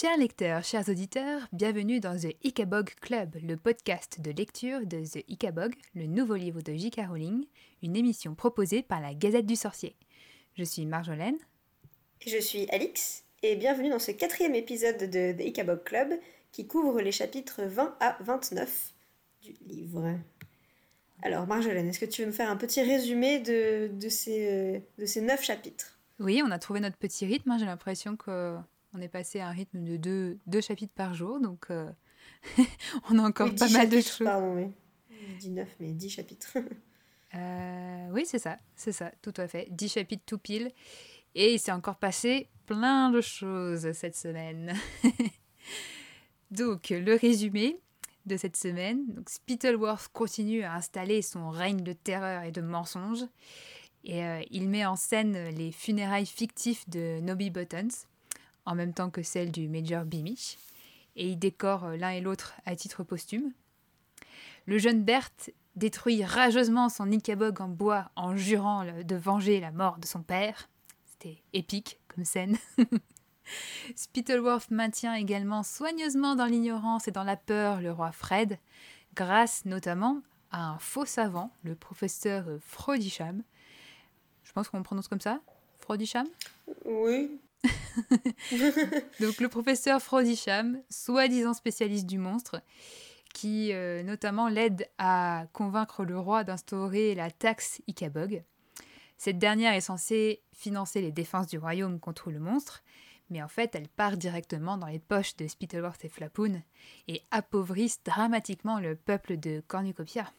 Chers lecteurs, chers auditeurs, bienvenue dans The Icabog Club, le podcast de lecture de The Icabog, le nouveau livre de J.K. Rowling, une émission proposée par la Gazette du Sorcier. Je suis Marjolaine. Je suis Alix, et bienvenue dans ce quatrième épisode de The Icabog Club qui couvre les chapitres 20 à 29 du livre. Alors Marjolaine, est-ce que tu veux me faire un petit résumé de, de, ces, de ces neuf chapitres? Oui, on a trouvé notre petit rythme, hein. j'ai l'impression que on est passé à un rythme de deux, deux chapitres par jour, donc euh, on a encore pas mal de choses. Pardon, oui. Je dis neuf, mais dix chapitres. Euh, oui, c'est ça, c'est ça, tout à fait. Dix chapitres tout pile. Et il s'est encore passé plein de choses cette semaine. donc, le résumé de cette semaine. Donc, Spittleworth continue à installer son règne de terreur et de mensonges. Et euh, il met en scène les funérailles fictifs de Nobby Buttons en même temps que celle du Major Beamish, et ils décorent euh, l'un et l'autre à titre posthume. Le jeune Berthe détruit rageusement son Icabog en bois en jurant de venger la mort de son père. C'était épique comme scène. Spittleworth maintient également soigneusement dans l'ignorance et dans la peur le roi Fred, grâce notamment à un faux savant, le professeur Frodisham. Je pense qu'on prononce comme ça Frodisham Oui, Donc le professeur Frodisham, soi-disant spécialiste du monstre, qui euh, notamment l'aide à convaincre le roi d'instaurer la taxe Ikabog. Cette dernière est censée financer les défenses du royaume contre le monstre, mais en fait elle part directement dans les poches de Spittleworth et Flapoon et appauvrisse dramatiquement le peuple de Cornucopia.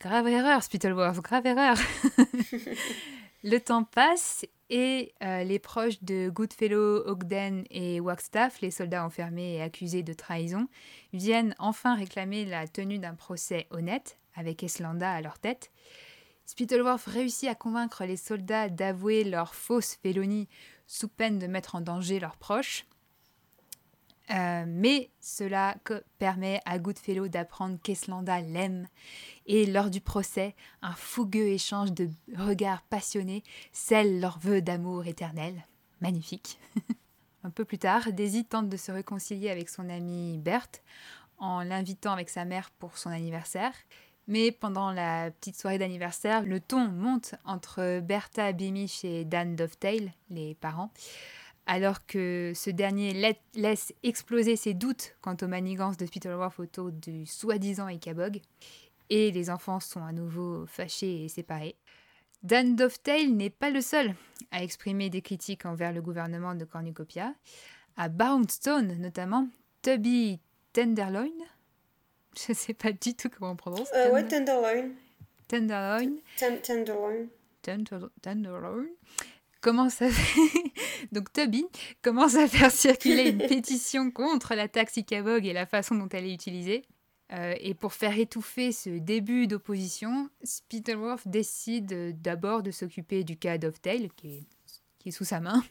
Grave erreur, Spittleworth, grave erreur. le temps passe et euh, les proches de Goodfellow, Ogden et Wagstaff, les soldats enfermés et accusés de trahison, viennent enfin réclamer la tenue d'un procès honnête, avec Eslanda à leur tête. Spittleworth réussit à convaincre les soldats d'avouer leur fausse félonie sous peine de mettre en danger leurs proches. Euh, mais cela permet à Goodfellow d'apprendre qu'Eslanda l'aime et lors du procès, un fougueux échange de regards passionnés scelle leur vœu d'amour éternel. Magnifique. un peu plus tard, Daisy tente de se réconcilier avec son amie Berthe en l'invitant avec sa mère pour son anniversaire. Mais pendant la petite soirée d'anniversaire, le ton monte entre Bertha Beamish et Dan Dovetail, les parents alors que ce dernier laisse exploser ses doutes quant aux manigances de Spittleworth autour du soi-disant Icabog, et les enfants sont à nouveau fâchés et séparés. Dan Dovetail n'est pas le seul à exprimer des critiques envers le gouvernement de Cornucopia. À Boundstone, notamment, Tubby Tenderloin, je ne sais pas du tout comment on prononce. Euh, ouais, Tenderloin. Tenderloin. tenderloin. Tenderloin commence à donc Toby commence à faire circuler une pétition contre la taxe ICABOG et la façon dont elle est utilisée. Euh, et pour faire étouffer ce début d'opposition, Spittleworth décide d'abord de s'occuper du cas Dovetail, qui est, qui est sous sa main.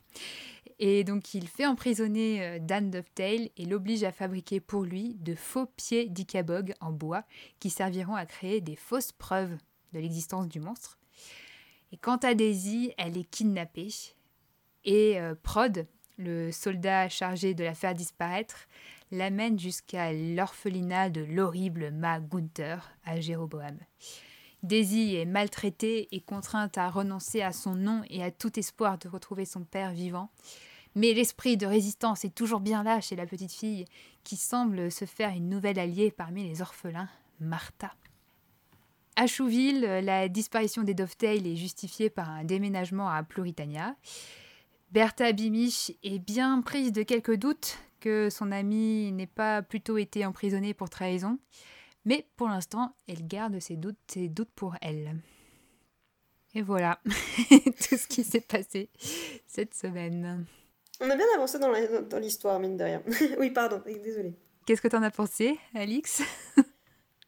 Et donc il fait emprisonner euh, Dan Dovetail et l'oblige à fabriquer pour lui de faux pieds d'Icabog en bois qui serviront à créer des fausses preuves de l'existence du monstre. Et quant à Daisy, elle est kidnappée. Et euh, Prod, le soldat chargé de la faire disparaître, l'amène jusqu'à l'orphelinat de l'horrible Ma Gunther à Jéroboam. Daisy est maltraitée et contrainte à renoncer à son nom et à tout espoir de retrouver son père vivant. Mais l'esprit de résistance est toujours bien là chez la petite fille, qui semble se faire une nouvelle alliée parmi les orphelins, Martha. À Chouville, la disparition des Dovetail est justifiée par un déménagement à Pluritania. Bertha Bimich est bien prise de quelques doutes que son amie n'ait pas plutôt été emprisonnée pour trahison, mais pour l'instant, elle garde ses doutes, ses doutes pour elle. Et voilà tout ce qui s'est passé cette semaine. On a bien avancé dans l'histoire, mine de rien. oui, pardon, désolée. Qu'est-ce que tu en as pensé, Alix?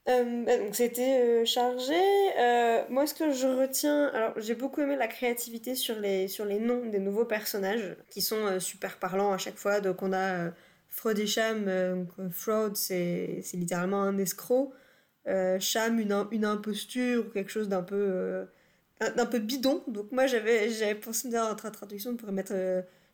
Euh, bah, donc c'était euh, chargé. Euh, moi, ce que je retiens, alors j'ai beaucoup aimé la créativité sur les, sur les noms des nouveaux personnages qui sont super parlants à chaque fois. Donc on a Fraud et Cham. Fraud, c'est littéralement un escroc. Cham, une, une imposture ou quelque chose d'un peu, un, peu bidon. Donc moi, j'avais pensé dans la traduction, on pourrait mettre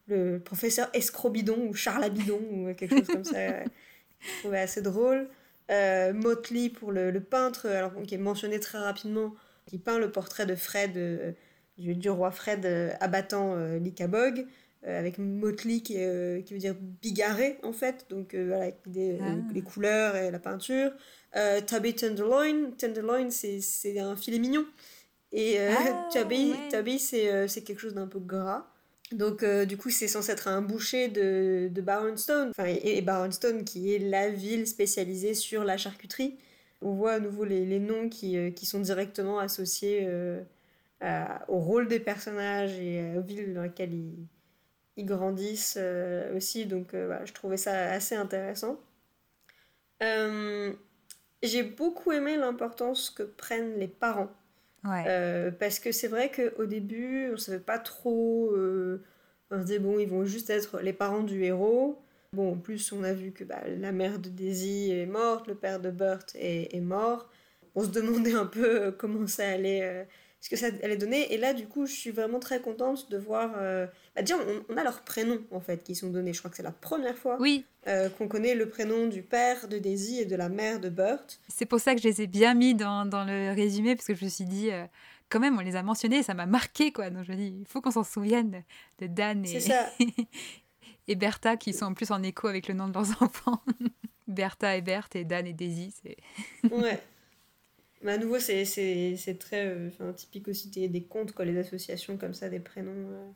le professeur Escrobidon ou Charlabidon ou quelque chose comme ça. Je trouvais assez drôle. Euh, Motley pour le, peintre, alors qui est mentionné très rapidement, qui peint le portrait de Fred, euh, du, roi Fred euh, abattant l'Icabog, avec Motley qui, qui, veut dire bigarré en fait, donc voilà, avec ah. les, couleurs et la peinture. Tubby Tenderloin, Tenderloin c'est un filet mignon. Et ah, Tubby, c'est quelque chose d'un peu gras. Donc, euh, du coup, c'est censé être un boucher de, de. Enfin, et, Barnstone, qui est la ville spécialisée sur la charcuterie. On voit à nouveau les, noms qui, euh, qui, sont directement associés euh, au rôle des personnages et aux villes dans lesquelles ils, ils grandissent aussi. Donc, voilà, je trouvais ça assez intéressant. J'ai beaucoup aimé l'importance que prennent les parents euh, parce que c'est vrai qu'au début, on savait pas trop. Euh, on se disait, bon, ils vont juste être les parents du héros. Bon, en plus, on a vu que bah, la mère de Daisy est morte, le père de Burt est, est mort. On se demandait un peu euh, comment ça allait ce que ça allait donner. Et là, du coup, je suis vraiment très contente de voir. Euh... Bah, déjà, on, a leurs prénoms, en fait, qui sont donnés. Je crois que c'est la première fois oui. Euh, qu'on connaît le prénom du père de Daisy et de la mère de Burt. C'est pour ça que je les ai bien mis dans, dans le résumé, parce que je me suis dit, euh, quand même, on les a mentionnés, ça m'a marqué, quoi. Donc je me dis, il faut qu'on s'en souvienne de Dan et, et Bertha, qui sont en plus en écho avec le nom de leurs enfants. Bertha et Berthe et Dan et Daisy, c'est... ouais. Mais à nouveau, c'est très euh, typique aussi des, contes, quoi, les associations comme ça, des prénoms. Euh.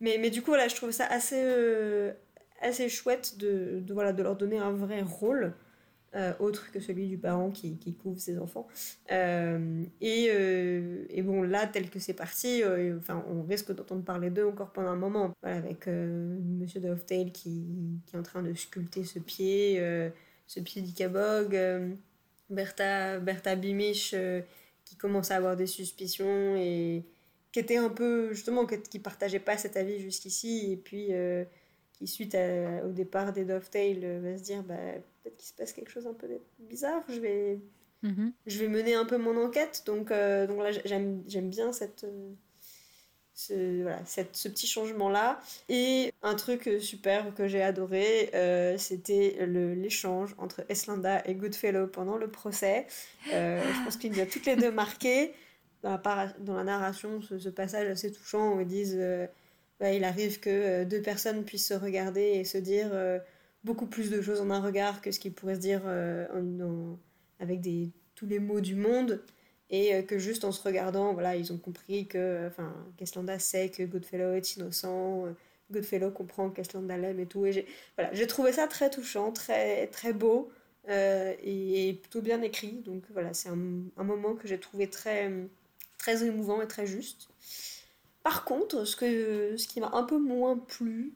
Mais, mais du coup, là, je trouve ça assez, euh, assez chouette de, de, voilà, de leur donner un vrai rôle. autre que celui du parent qui, qui couvre ses enfants. et, et, bon, là, tel que c'est parti, enfin, on risque d'entendre parler d'eux encore pendant un moment. Voilà, avec Monsieur Dovetail qui, qui, est en train de sculpter ce pied, ce pied d'Icabog. Bertha, Bertha Bimich euh, qui commence à avoir des suspicions et qui était un peu, justement, qui partageait pas cet avis jusqu'ici et puis euh, qui, suite au départ des Dovetail, euh, va se dire bah, peut-être qu'il se passe quelque chose un peu bizarre, je vais, mm-hmm. je vais mener un peu mon enquête. Donc, donc là, j'aime bien cette ce, voilà, cette, ce petit changement-là. Et un truc super que j'ai adoré, euh, c'était l'échange entre Eslanda et Goodfellow pendant le procès. Euh, je pense qu'il nous a toutes les deux marqué dans la, dans la narration, ce, passage assez touchant où ils disent euh, bah, il arrive que deux personnes puissent se regarder et se dire beaucoup plus de choses en un regard que ce qu'ils pourraient se dire avec des, tous les mots du monde et euh, que juste en se regardant, voilà, ils ont compris que, enfin, qu'Eslanda sait que Goodfellow est innocent, euh, Goodfellow comprend qu'Eslanda l'aime et tout. Et j'ai, voilà, j'ai trouvé ça très touchant, très, très beau euh, et, plutôt bien écrit. Donc voilà, c'est un, un moment que j'ai trouvé très, très émouvant et très juste. Par contre, ce, que, ce qui m'a un peu moins plu,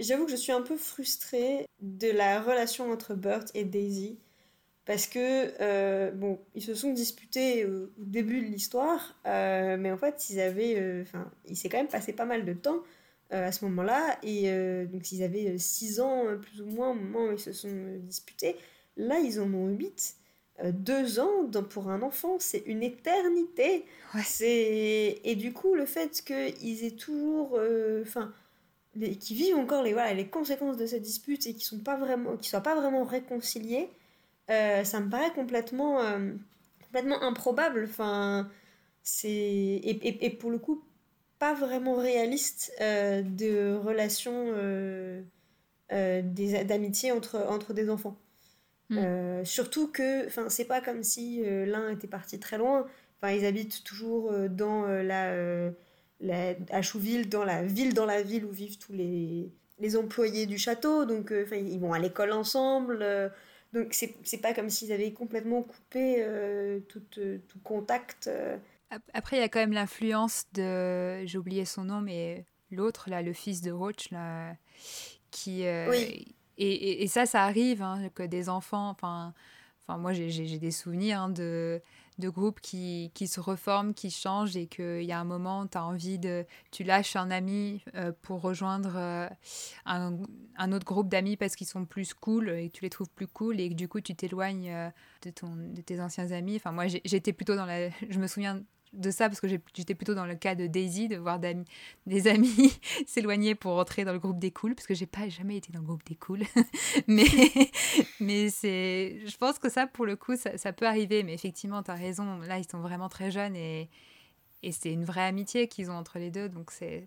j'avoue que je suis un peu frustrée de la relation entre Burt et Daisy parce que euh, bon, ils se sont disputés au, début de l'histoire, euh, mais en fait, ils avaient, euh, enfin, il s'est quand même passé pas mal de temps à ce moment-là, et donc ils avaient 6 ans plus ou moins au moment où ils se sont disputés. Là, ils en ont 8. deux ans pour un enfant, c'est une éternité. C'est et du coup le fait qu'ils aient toujours, enfin, qu'ils vivent encore les voilà les conséquences de cette dispute et qu'ils sont pas vraiment, qu'ils soient pas vraiment réconciliés, euh, ça me paraît complètement, euh, complètement improbable. Enfin, c'est et, et, pour le coup pas vraiment réaliste euh, de relations d'amitié entre, entre des enfants. Hmm. surtout que, enfin, c'est pas comme si l'un était parti très loin. Enfin, ils habitent toujours dans la, la, à Chouville, dans la ville dans la ville où vivent tous les, les employés du château. Donc, enfin, ils vont à l'école ensemble. Donc c'est pas comme s'ils avaient complètement coupé euh, tout, euh, tout, contact. Euh. Après, il y a quand même l'influence de. J'ai oublié son nom, mais l'autre, là, le fils de Roach, là, qui. oui. Et, et, ça, ça arrive, hein, que des enfants. Enfin, enfin moi, j'ai des souvenirs hein, de de groupes qui, qui, se reforment, qui changent et qu'il y a un moment, tu as envie de... Tu lâches un ami euh, pour rejoindre euh, un, un, autre groupe d'amis parce qu'ils sont plus cool et que tu les trouves plus cool et que du coup tu t'éloignes euh, de, de tes anciens amis. Enfin moi j'étais plutôt dans la... Je me souviens de ça parce que j'étais plutôt dans le cas de Daisy, de voir des amis s'éloigner pour rentrer dans le groupe des cools, parce que j'ai pas jamais été dans le groupe des cools. mais mais c'est, je pense que ça, pour le coup, ça, ça peut arriver. Mais effectivement, tu as raison. Là, ils sont vraiment très jeunes et, et c'est une vraie amitié qu'ils ont entre les deux. Donc c'est.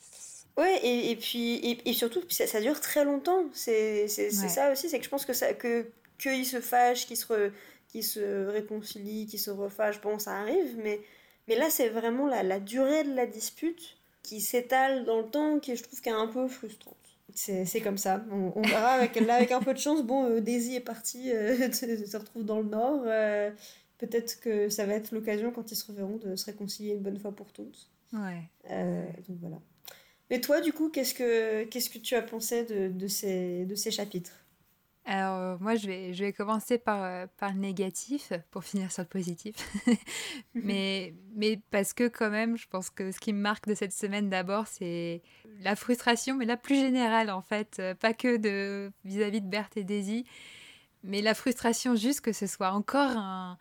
Ouais, et, et puis et, et surtout, ça, ça, dure très longtemps. C'est ça aussi, c'est que je pense que ça que qu'ils se fâchent, qu'ils se, qui se réconcilient, qui se refâchent, bon, ça arrive, mais, mais là, c'est vraiment la, la, durée de la dispute qui s'étale dans le temps, qui je trouve qui est un peu frustrante. C'est comme ça. On, on verra avec, là, avec un peu de chance. Bon, euh, Daisy est parti, euh, se retrouve dans le Nord. Euh, peut-être que ça va être l'occasion, quand ils se reverront, de se réconcilier une bonne fois pour toutes. Ouais. Euh, donc voilà. Mais toi, du coup, qu'est-ce que, qu'est-ce que tu as pensé de, de, ces, de ces chapitres? Alors, euh, moi, je vais, je vais commencer par, euh, par le négatif pour finir sur le positif. mais, mais parce que, quand même, je pense que ce qui me marque de cette semaine d'abord, c'est la frustration, mais la plus générale, en fait. Euh, pas que de vis-à-vis -vis de Berthe et Daisy, mais la frustration juste que ce soit encore un,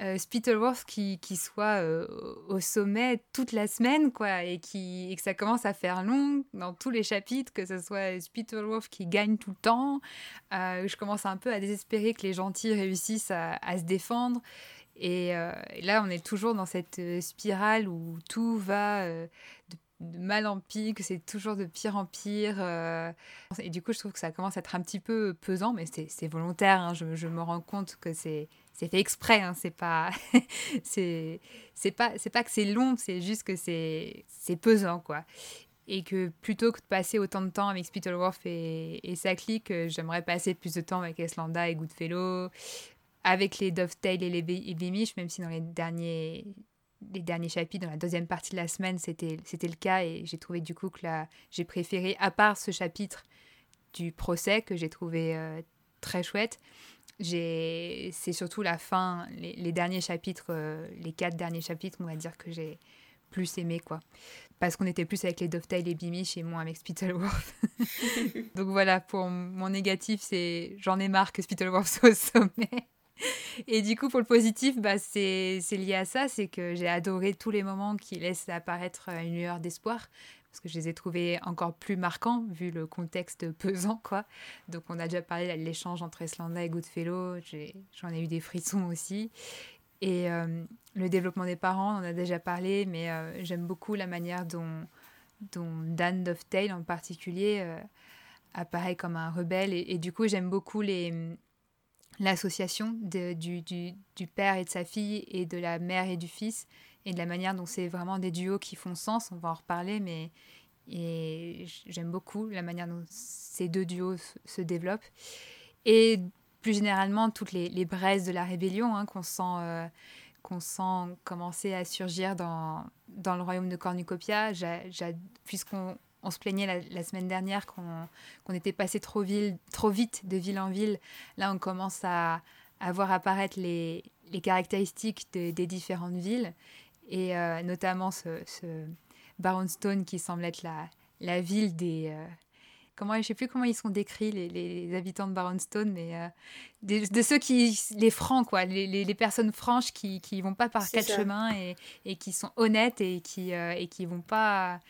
euh, Spittleworth qui, qui soit euh, au sommet toute la semaine, quoi, et, qui, et que ça commence à faire long dans tous les chapitres, que ce soit Spittleworth qui gagne tout le temps. Euh, je commence un peu à désespérer que les gentils réussissent à, se défendre. Et, euh, et, là, on est toujours dans cette euh, spirale où tout va de mal en pire, que c'est toujours de pire en pire. Et du coup, je trouve que ça commence à être un petit peu pesant, mais c'est volontaire. Hein. Je, je, me rends compte que c'est fait exprès. Hein. C'est pas, c'est pas, c'est pas que c'est long, c'est juste que c'est pesant, quoi. Et que plutôt que de passer autant de temps avec Spittleworth et, et sa clique, j'aimerais passer plus de temps avec Eslanda et Goodfellow, avec les Dovetail et les Beamish, même si dans les derniers les derniers chapitres, dans la deuxième partie de la semaine, c'était le cas et j'ai trouvé du coup que là, j'ai préféré, à part ce chapitre du procès que j'ai trouvé euh, très chouette, c'est surtout la fin, les, les derniers chapitres, euh, les quatre derniers chapitres, on va dire que j'ai plus aimé quoi. Parce qu'on était plus avec les Dovetail et Bimish et moins avec Spittleworth. Donc voilà, pour mon négatif, c'est j'en ai marre que Spittleworth soit au sommet. Et du coup, pour le positif, bah, c'est lié à ça, c'est que j'ai adoré tous les moments qui laissent apparaître une lueur d'espoir, parce que je les ai trouvés encore plus marquants, vu le contexte pesant, quoi. Donc on a déjà parlé de l'échange entre Eslanda et Goodfellow, j'en ai, eu des frissons aussi. Et euh, le développement des parents, on en a déjà parlé, mais euh, j'aime beaucoup la manière dont, dont Dan Dovetail en particulier euh, apparaît comme un rebelle. Et du coup, j'aime beaucoup les l'association du, du, père et de sa fille et de la mère et du fils et de la manière dont c'est vraiment des duos qui font sens, on va en reparler, mais j'aime beaucoup la manière dont ces deux duos se développent. Et plus généralement, toutes les, les braises de la rébellion hein, qu'on sent, euh, qu'on sent commencer à surgir dans, dans le royaume de Cornucopia, puisqu'on on se plaignait la, la semaine dernière qu'on qu était passé trop, ville, trop vite de ville en ville. Là, on commence à, à voir apparaître les, les caractéristiques de, des différentes villes, et euh, notamment ce, ce Baronstone qui semble être la, la ville des... Euh, comment, je ne sais plus comment ils sont décrits, les, les habitants de Baronstone, mais euh, de, de, ceux qui... les francs, quoi, les, personnes franches qui ne vont pas par quatre ça. chemins et, et, qui sont honnêtes et qui qui vont pas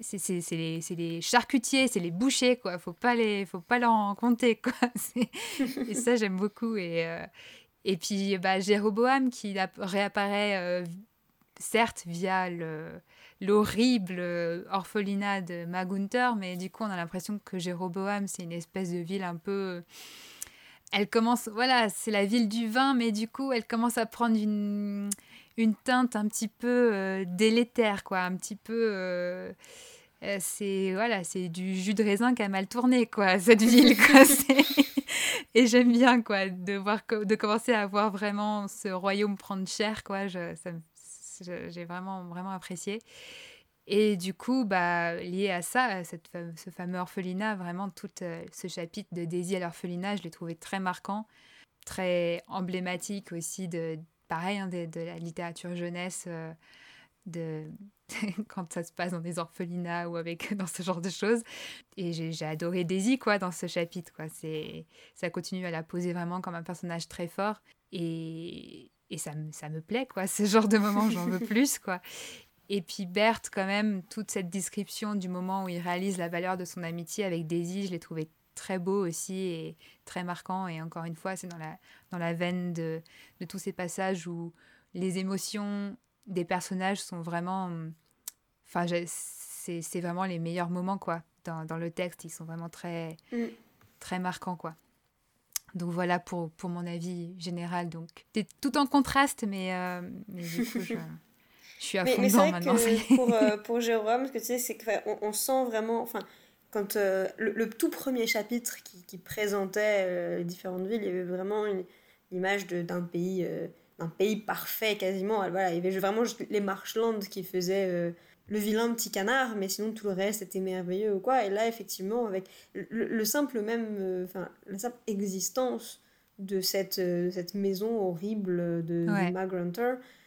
c'est les, charcutiers, c'est les bouchers, quoi. Faut pas les, faut pas leur en compter, quoi. et ça, j'aime beaucoup. Et, euh, et puis, bah, Jéroboam qui réapparaît, euh, certes, via l'horrible orphelinat de Magunter, mais du coup, on a l'impression que Jéroboam, c'est une espèce de ville un peu. Elle commence, voilà, c'est la ville du vin, mais du coup, elle commence à prendre une une teinte un petit peu euh, délétère, quoi, un petit peu. Euh, euh c'est voilà, c'est du jus de raisin qui a mal tourné, quoi, cette ville, quoi. Et j'aime bien, quoi, de voir, de commencer à voir vraiment ce royaume prendre cher, quoi. J'ai vraiment, vraiment apprécié. Et du coup, bah, lié à ça, cette, ce fameux orphelinat, vraiment tout ce chapitre de Daisy à l'orphelinat, je l'ai trouvé très marquant, très emblématique aussi de, pareil, hein, de, de, la littérature jeunesse, euh, de quand ça se passe dans des orphelinats ou avec dans ce genre de choses. Et j'ai adoré Daisy quoi dans ce chapitre quoi. C'est ça continue à la poser vraiment comme un personnage très fort et et ça, me, ça me plaît, quoi. Ce genre de moment, j'en veux plus, quoi. Et puis Berthe, quand même, toute cette description du moment où il réalise la valeur de son amitié avec Daisy, je l'ai trouvé très beau aussi et très marquant. Et encore une fois, c'est dans la, dans la veine de, de tous ces passages où les émotions des personnages sont vraiment... Enfin, c'est vraiment les meilleurs moments, quoi. Dans, dans, le texte, ils sont vraiment très, mm. très marquants, quoi. Donc voilà pour, pour mon avis général. Donc c'est tout en contraste, mais, euh, mais du coup, je, je suis à fond mais, dedans maintenant. Que pour, euh, pour Jérôme, ce que tu sais, c'est qu'on on sent vraiment, enfin, quand euh, le, tout premier chapitre qui, qui présentait les différentes villes, il y avait vraiment une, image d'un pays, d'un pays parfait quasiment. Voilà, il y avait vraiment juste les marshlands qui faisaient le vilain petit canard, mais sinon tout le reste était merveilleux ou quoi. Et là, effectivement, avec le, simple même, euh, enfin, la simple existence de cette, euh, cette maison horrible de, ouais.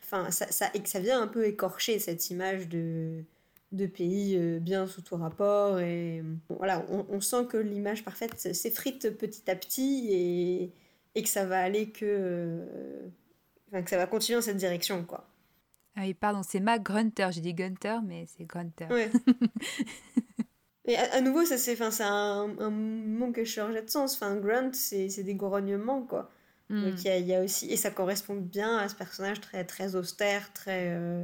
enfin, ça, ça, ça vient un peu écorcher cette image de, de pays euh, bien sous tout rapport. Et voilà, on, on, sent que l'image parfaite s'effrite petit à petit et, et que ça va aller que. Enfin, que ça va continuer dans cette direction, quoi. Ah oui, pardon, c'est Mac Grunter. J'ai dit Gunter, mais c'est Grunter. Ouais. Et à, nouveau, ça c'est, c'est un, un mot que je de sens. Enfin, grunt, c'est, c'est des grognements, quoi. Hmm. Donc il y a, aussi, et ça correspond bien à ce personnage très, très austère, très, euh,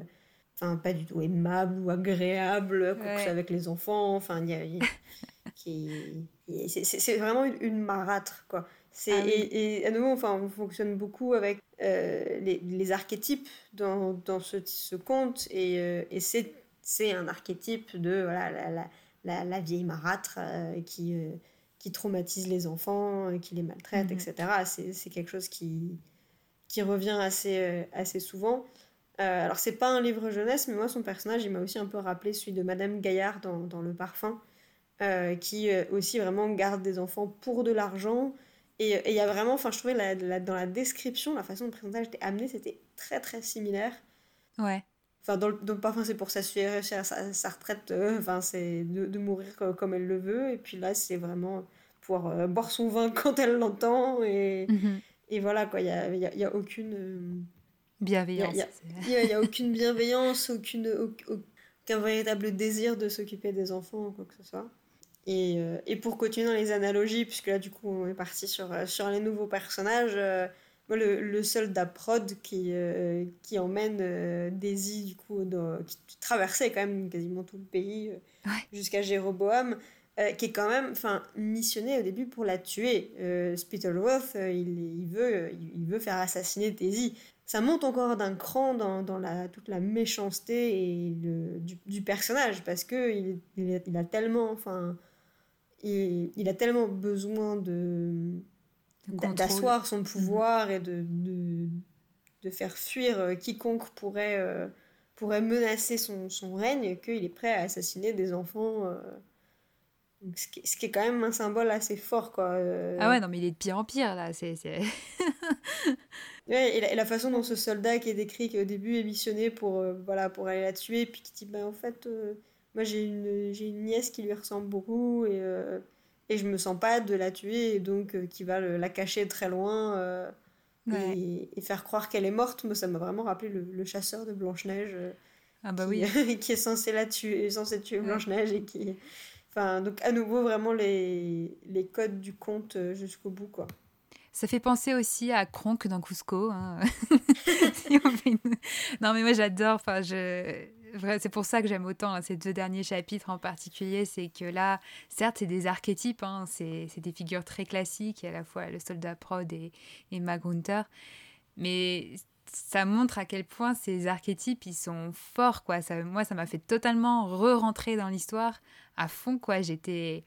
enfin pas du tout aimable ou agréable, ouais. avec les enfants. Enfin, il y a, qui, c'est, vraiment une, une marâtre, quoi. C'est, ah et, à nouveau, enfin, on fonctionne beaucoup avec euh, les, les, archétypes dans, dans ce, ce, conte, et, euh, et c'est, un archétype de voilà, la, la, la, vieille marâtre euh, qui, qui traumatise les enfants, qui les maltraite, mhm. etc. C'est, c'est quelque chose qui, qui revient assez, assez souvent. Alors, c'est pas un livre jeunesse, mais moi, son personnage, il m'a aussi un peu rappelé celui de Madame Gaillard dans, dans Le Parfum, qui aussi vraiment garde des enfants pour de l'argent et il y a vraiment, enfin, je trouvais la, dans la description, la façon le personnage était amené, c'était très très similaire. Ouais. Enfin, dans le, parfum, c'est pour s'assurer sa, sa retraite, euh, enfin, c'est de, de, mourir comme, elle le veut. Et puis là, c'est vraiment pouvoir euh, boire son vin quand elle l'entend. Et, mhm. et voilà, quoi, il n'y a, y a, y a, aucune. Bienveillance. Il n'y a, a, aucune bienveillance, aucune, aucun véritable désir de s'occuper des enfants ou quoi que ce soit. Et, euh, et, pour continuer dans les analogies, puisque là, du coup, on est parti sur, euh, sur les nouveaux personnages, euh, le, le, soldat prod qui, qui emmène Daisy, du coup, qui traversait quand même quasiment tout le pays jusqu'à Jéroboam, qui est quand même missionné au début pour la tuer. Spittleworth, il, il, veut, il veut faire assassiner Daisy. Ça monte encore d'un cran dans, dans la, toute la méchanceté et le, du, du, personnage, parce que il, il, a tellement... Enfin, il, il a tellement besoin de d'asseoir son mhm. pouvoir et de, de, de, faire fuir euh, quiconque pourrait, euh, pourrait menacer son, son règne qu'il est prêt à assassiner des enfants. Euh. ce, qui, ce, qui, est quand même un symbole assez fort. Quoi. Ah ouais, non, mais il est de pire en pire, là. C'est, ouais, et, la, et, la, façon dont ce soldat qui est décrit, qui au début est missionné pour, voilà, pour aller la tuer, puis qui dit, bah, en fait moi, j'ai une, j'ai une nièce qui lui ressemble beaucoup et, euh, et je me sens pas de la tuer, et donc euh, qui va la cacher très loin euh, et, et, faire croire qu'elle est morte. Moi, ça m'a vraiment rappelé le, chasseur de Blanche-Neige. ah bah qui, oui. qui est censé la tuer, censé tuer Blanche-Neige et qui. Enfin, donc à nouveau, vraiment les, les codes du conte jusqu'au bout, quoi. Ça fait penser aussi à Kronk dans Cusco. Hein. non, mais moi j'adore. Enfin, je c'est pour ça que j'aime autant hein, ces deux derniers chapitres en particulier. C'est que là, certes, c'est des archétypes, hein, c'est des figures très classiques, à la fois le soldat prod et, et Magunter. Mais ça montre à quel point ces archétypes, ils sont forts. Quoi. Ça, moi, ça m'a fait totalement re-rentrer dans l'histoire à fond. quoi. J'étais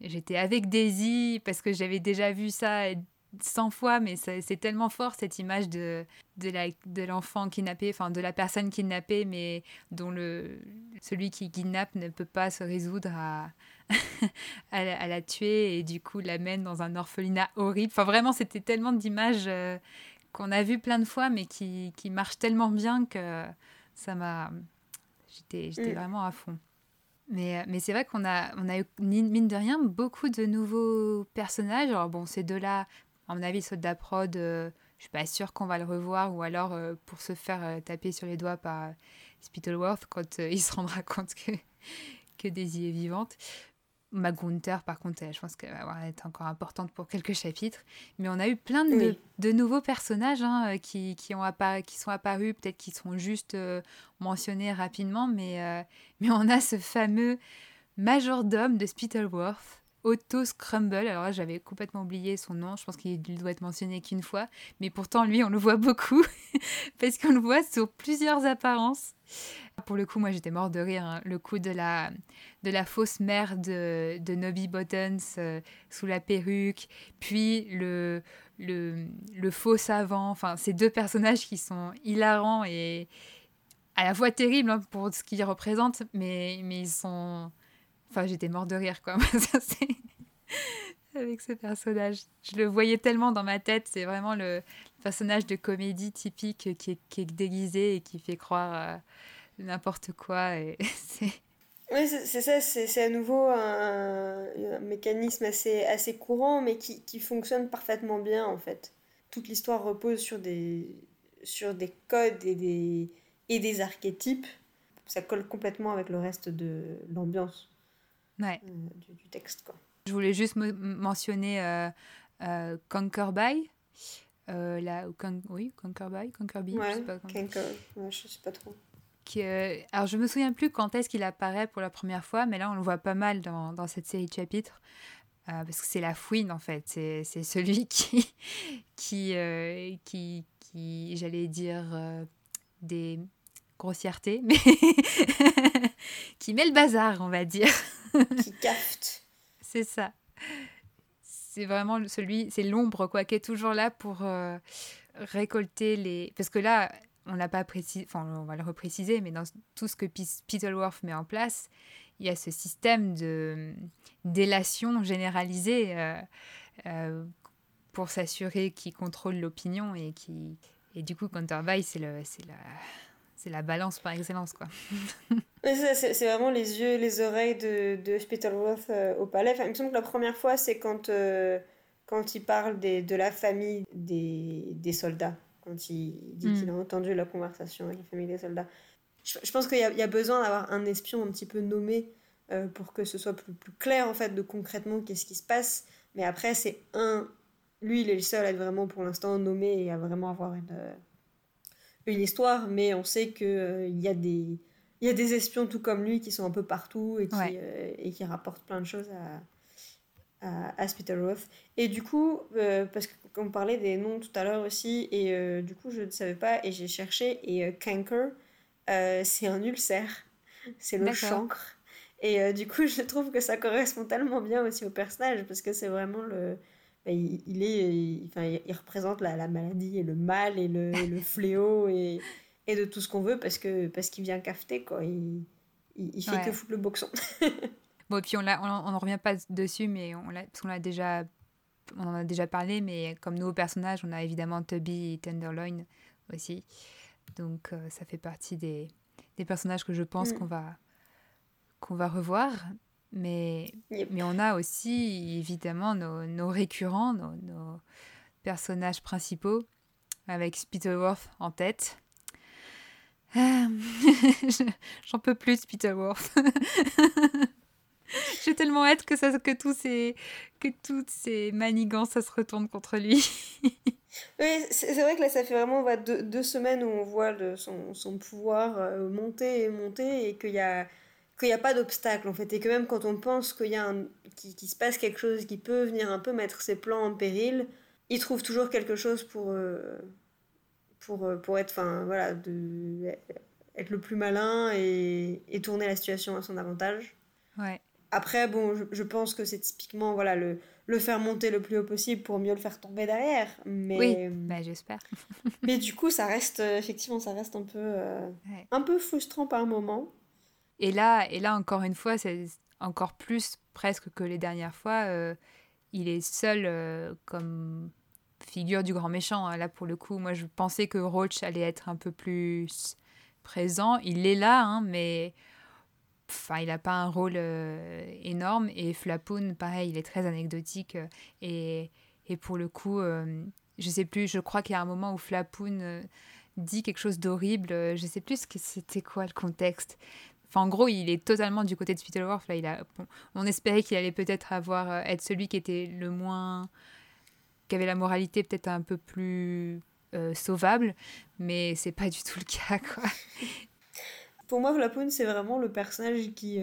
j'étais avec Daisy parce que j'avais déjà vu ça 100 fois, mais c'est tellement fort cette image de, de l'enfant de kidnappé, enfin de la personne kidnappée, mais dont le, celui qui kidnappe ne peut pas se résoudre à, à, la, tuer et du coup l'amène dans un orphelinat horrible. Enfin vraiment, c'était tellement d'images euh, qu'on a vu plein de fois, mais qui, qui marchent tellement bien que ça m'a... J'étais mm. vraiment à fond. Mais, euh, mais c'est vrai qu'on a, on a eu, mine de rien, beaucoup de nouveaux personnages. Alors bon, ces deux-là, à mon avis, Soda Prod, euh, suis pas sûre qu'on va le revoir ou alors pour se faire taper sur les doigts par Spittleworth quand il se rendra compte que, que Daisy est vivante. Magunter, par contre, je pense qu'elle va être encore importante pour quelques chapitres. Mais on a eu plein de, de nouveaux personnages hein, qui, qui, ont qui sont apparus, peut-être qui sont juste mentionnés rapidement, mais, mais on a ce fameux majordome de Spittleworth Otto Scrumble. Alors j'avais complètement oublié son nom. Je pense qu'il doit être mentionné qu'une fois. Mais pourtant, lui, on le voit beaucoup. parce qu'on le voit sur plusieurs apparences. Pour le coup, moi, j'étais mort de rire. Hein. Le coup de la, de la fausse mère de, de Nobby Buttons euh, sous la perruque. Puis le, le, le faux savant. Enfin, ces deux personnages qui sont hilarants et à la fois terribles hein, pour ce qu'ils représentent. Mais, mais ils sont Enfin, j'étais mort de rire, quoi. Avec ce personnage. Je le voyais tellement dans ma tête. C'est vraiment le personnage de comédie typique qui est, déguisé et qui fait croire n'importe quoi. Oui, c'est ça, c'est à nouveau un, mécanisme assez, courant, mais qui, fonctionne parfaitement bien en fait. Toute l'histoire repose sur des, codes et des, et des archétypes. Ça colle complètement avec le reste de l'ambiance ouais. Euh, du, texte. Quoi. Je voulais juste mentionner euh, euh, Conquer By. Euh, la, oui, Conquer By, Conquer By, ouais, je sais pas. Comment... je sais pas trop. Qui, alors, je me souviens plus quand est-ce qu'il apparaît pour la première fois, mais là, on le voit pas mal dans, dans cette série de chapitres. parce que c'est la fouine en fait, c'est celui qui, qui, qui, qui j'allais dire, des grossièretés, mais qui met le bazar, on va dire. qui cafte. C'est ça. C'est vraiment celui, c'est l'ombre quoi, qui est toujours là pour euh, récolter les. Parce que là, on l'a pas précisé, enfin, on va le repréciser, mais dans tout ce que Peterworth met en place, il y a ce système de délation généralisée euh, euh, pour s'assurer qu'il contrôle l'opinion et qui. Et du coup, Counterbuy, c'est le, c'est la c'est la balance par excellence, quoi. c'est vraiment les yeux les oreilles de, de Spittleworth euh, au palais. Enfin, il me semble que la première fois, c'est quand, euh, quand il parle des, de la famille des, des soldats. Quand il dit qu'il hmm. a entendu la conversation avec la famille des soldats. Je, pense qu'il y, y, a besoin d'avoir un espion un petit peu nommé euh, pour que ce soit plus, plus clair, en fait, de concrètement qu'est-ce qui se passe. Mais après, c'est un... Lui, il est le seul à être vraiment, pour l'instant, nommé et à vraiment avoir une une histoire, mais on sait qu'il euh, il y, a des, y a des espions tout comme lui qui sont un peu partout et qui, euh, et qui rapportent plein de choses à, à, à. Et du coup, euh, parce qu'on parlait des noms tout à l'heure aussi, et du coup je ne savais pas et j'ai cherché, et Canker, c'est un ulcère, c'est le chancre. Et du coup, je trouve que ça correspond tellement bien aussi au personnage, parce que c'est vraiment le il, est, enfin, il représente la, la, maladie et le mal et le, le fléau et, et, de tout ce qu'on veut parce que parce qu'il vient cafeter quoi. Il, il, fait que foutre le boxon. bon, et puis on ne on, on revient pas dessus, mais on l'a, l'a déjà, on en a déjà parlé, mais comme nouveau personnage, on a évidemment Tubby et Tenderloin aussi. Donc euh, ça fait partie des, des personnages que je pense mm. qu'on va qu'on va revoir. Mais, mais on a aussi évidemment nos, nos récurrents, nos, nos, personnages principaux, avec Spittleworth en tête. Euh, j'en peux plus, Spittleworth. J'ai tellement hâte que, ça, que, tous ces, que toutes ces manigances, ça se retourne contre lui. oui, c'est vrai que là, ça fait vraiment deux, deux, semaines où on voit le, son, son, pouvoir euh, monter et monter et qu'il y a qu'il n'y a pas d'obstacle en fait et que même quand on pense qu'il y a un, se passe quelque chose qui peut venir un peu mettre ses plans en péril, il trouve toujours quelque chose pour euh, pour, euh, pour être enfin voilà de être le plus malin et, et, tourner la situation à son avantage. Ouais. Après bon, je, je pense que c'est typiquement voilà le le faire monter le plus haut possible pour mieux le faire tomber derrière. Mais, oui, bah, j'espère. mais du coup, ça reste, effectivement, ça reste un peu, euh, un peu frustrant par moment. Et là, et là encore une fois, c'est encore plus presque que les dernières fois. Euh, il est seul euh, comme figure du grand méchant. Hein. Là, pour le coup, moi, je pensais que Roach allait être un peu plus présent. Il est là, hein, mais enfin, il n'a pas un rôle euh, énorme. Et Flapoon, pareil, il est très anecdotique. et, et pour le coup, je sais plus, je crois qu'il y a un moment où Flapoun dit quelque chose d'horrible. Je sais plus ce que c'était quoi le contexte. En gros, il est totalement du côté de Spittleworth. On espérait qu'il allait peut-être avoir être celui qui était le moins, qui avait la moralité peut-être un peu plus sauvable, mais c'est pas du tout le cas. Pour moi, Flapoun, c'est vraiment le personnage qui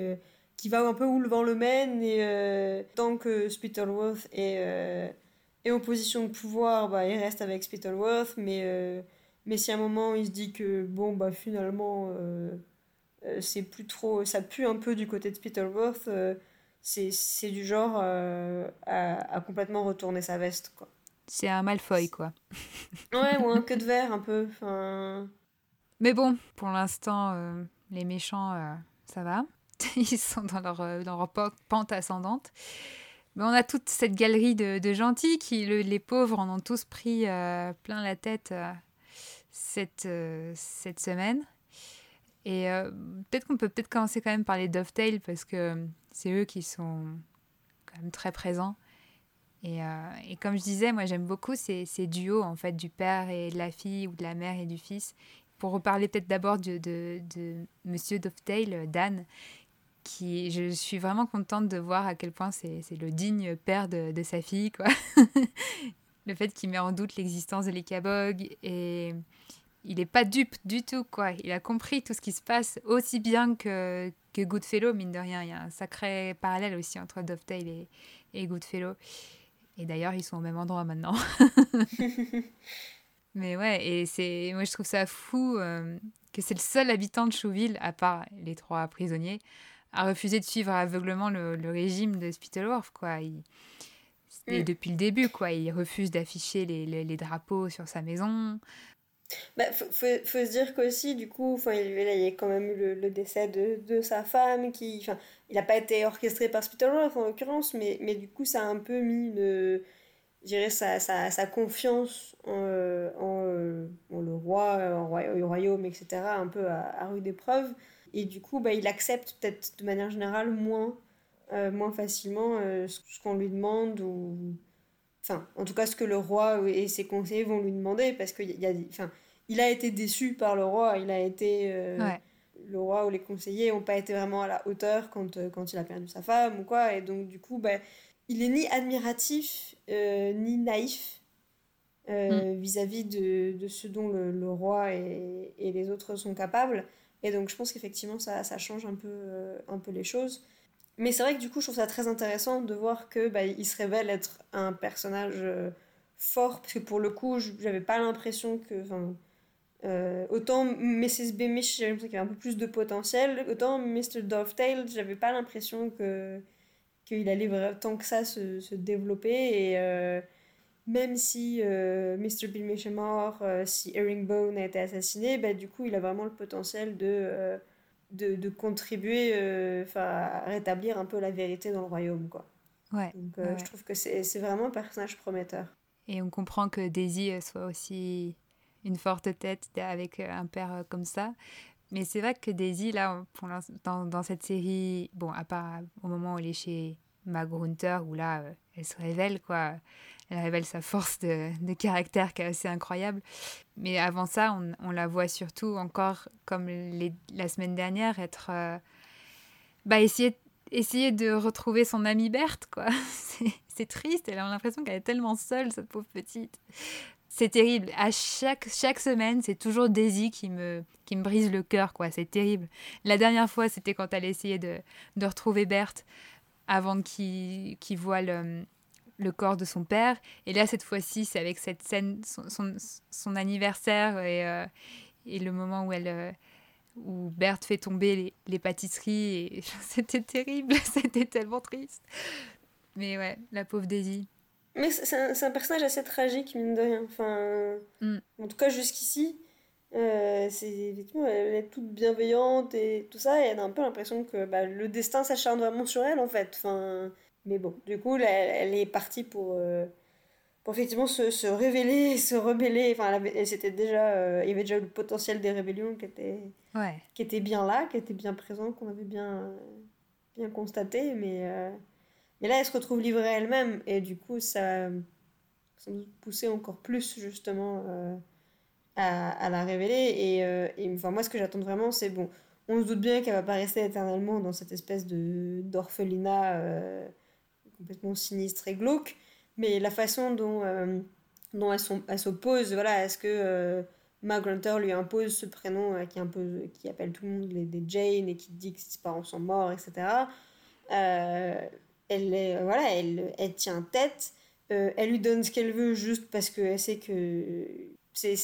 qui va un peu où le vent le mène et euh, tant que Spittleworth est, euh, est, en position de pouvoir, bah, il reste avec Spittleworth, mais, euh, mais si à un moment il se dit que bon bah finalement c'est plus trop, ça pue un peu du côté de Spittleworth, c'est du genre à, à, complètement retourner sa veste quoi. C'est un Malfoy quoi. ouais ou un queue de verre un peu. Fin... Mais bon, pour l'instant les méchants ça va. ils sont dans leur, euh, dans leur pente ascendante. Mais on a toute cette galerie de, de gentils qui, les pauvres, en ont tous pris euh, plein la tête euh, cette, cette semaine. Et peut-être qu'on peut peut-être commencer quand même par les Dovetail parce que c'est eux qui sont quand même très présents. Et, et comme je disais, moi j'aime beaucoup ces, ces, duos en fait du père et de la fille ou de la mère et du fils. Pour reparler peut-être d'abord de, de, de, Monsieur Dovetail, Dan, qui, je suis vraiment contente de voir à quel point c'est le digne père de, de, sa fille, quoi. le fait qu'il met en doute l'existence de l'Ikabog et il n'est pas dupe du tout, quoi. Il a compris tout ce qui se passe aussi bien que, que Goodfellow, mine de rien. Il y a un sacré parallèle aussi entre Dovetail et, et Goodfellow. Et d'ailleurs, ils sont au même endroit maintenant. Mais ouais, et c'est moi je trouve ça fou euh, que c'est le seul habitant de Chouville, à part les trois prisonniers, a refusé de suivre aveuglement le, régime de Spittleworth, quoi. et mm. depuis le début, quoi. Il refuse d'afficher les, les, drapeaux sur sa maison. Bah, faut, faut, se dire qu'aussi, du coup, il, il y a quand même eu le, décès de, de, sa femme, qui, il n'a pas été orchestré par Spittleworth en l'occurrence, mais, mais du coup, ça a un peu mis une, sa, sa, sa, confiance en, en, le roi, en, au royaume, etc., un peu à, à rude épreuve. Et du coup, bah, il accepte peut-être de manière générale moins, euh, moins facilement euh, ce qu'on lui demande ou... Enfin, en tout cas, ce que le roi et ses conseillers vont lui demander parce qu'il y a... Enfin, il a été déçu par le roi, il a été... Euh, le roi ou les conseillers n'ont pas été vraiment à la hauteur quand, quand il a perdu sa femme ou quoi. Et donc, du coup, bah, il est ni admiratif ni naïf mm. vis-à-vis de, de, ce dont le, le roi et, et, les autres sont capables. Et donc je pense qu'effectivement ça, ça, change un peu, euh, un peu les choses. Mais c'est vrai que du coup je trouve ça très intéressant de voir que bah, il se révèle être un personnage euh, fort, parce que pour le coup j'avais pas l'impression que... Euh, autant Mrs. Beamish j'avais l'impression qu'il avait un peu plus de potentiel, autant Mr. Dovetail j'avais pas l'impression que qu'il allait vraiment tant que ça se, se développer et euh, même si euh, Mr. Bill est mort, euh, si Herringbone a été assassiné, bah, du coup, il a vraiment le potentiel de, de, de, contribuer à rétablir un peu la vérité dans le royaume. Quoi. Ouais, Donc, je trouve que c'est vraiment un personnage prometteur. Et on comprend que Daisy soit aussi une forte tête avec un père comme ça. Mais c'est vrai que Daisy, là, pour dans, dans cette série, bon, à part au moment où elle est chez Magrunter, où là, elle se révèle, quoi elle révèle sa force de, caractère qui est assez incroyable. Mais avant ça, on, la voit surtout encore, comme la semaine dernière, être. Euh, bah, essayer, essayer de retrouver son amie Berthe, quoi. C'est triste, elle a l'impression qu'elle est tellement seule, cette pauvre petite. C'est terrible. À chaque, chaque semaine, c'est toujours Daisy qui me, qui me brise le cœur, quoi. C'est terrible. La dernière fois, c'était quand elle essayait de, de retrouver Berthe avant qu'il voit le, le corps de son père. Et là, cette fois-ci, c'est avec cette scène, son, son, anniversaire et, euh, et, le moment où elle... Euh, où Berthe fait tomber les, les pâtisseries et c'était terrible, c'était tellement triste. Mais ouais, la pauvre Daisy. Mais c'est un, un, personnage assez tragique, mine de rien. Enfin, mm. En tout cas, jusqu'ici, euh, c'est effectivement, elle est toute bienveillante et tout ça, et elle a un peu l'impression que bah, le destin s'acharne vraiment sur elle, en fait. Enfin, mais bon, du coup, elle, est partie pour, euh, pour effectivement se, se, révéler, se rebeller. Enfin, elle, c'était déjà, euh, il y avait déjà le potentiel des rébellions qui était, qui était bien là, qui était bien présent, qu'on avait bien, bien constaté. Mais, euh, mais là, elle se retrouve livrée elle-même. Et du coup, ça, sans doute pousser encore plus justement à, à, la révéler. Et, et, enfin, moi, ce que j'attends vraiment, c'est bon, on se doute bien qu'elle va pas rester éternellement dans cette espèce de d'orphelinat complètement sinistre et glauque, mais la façon dont, dont elle s'oppose voilà, à ce que Mark Grunter lui impose ce prénom euh, qui, impose, qui appelle tout le monde les, des Jane et qui dit que ses parents sont morts, etc. Euh, elle, est, euh, voilà, elle, elle tient tête. elle lui donne ce qu'elle veut juste parce qu'elle sait que c'est,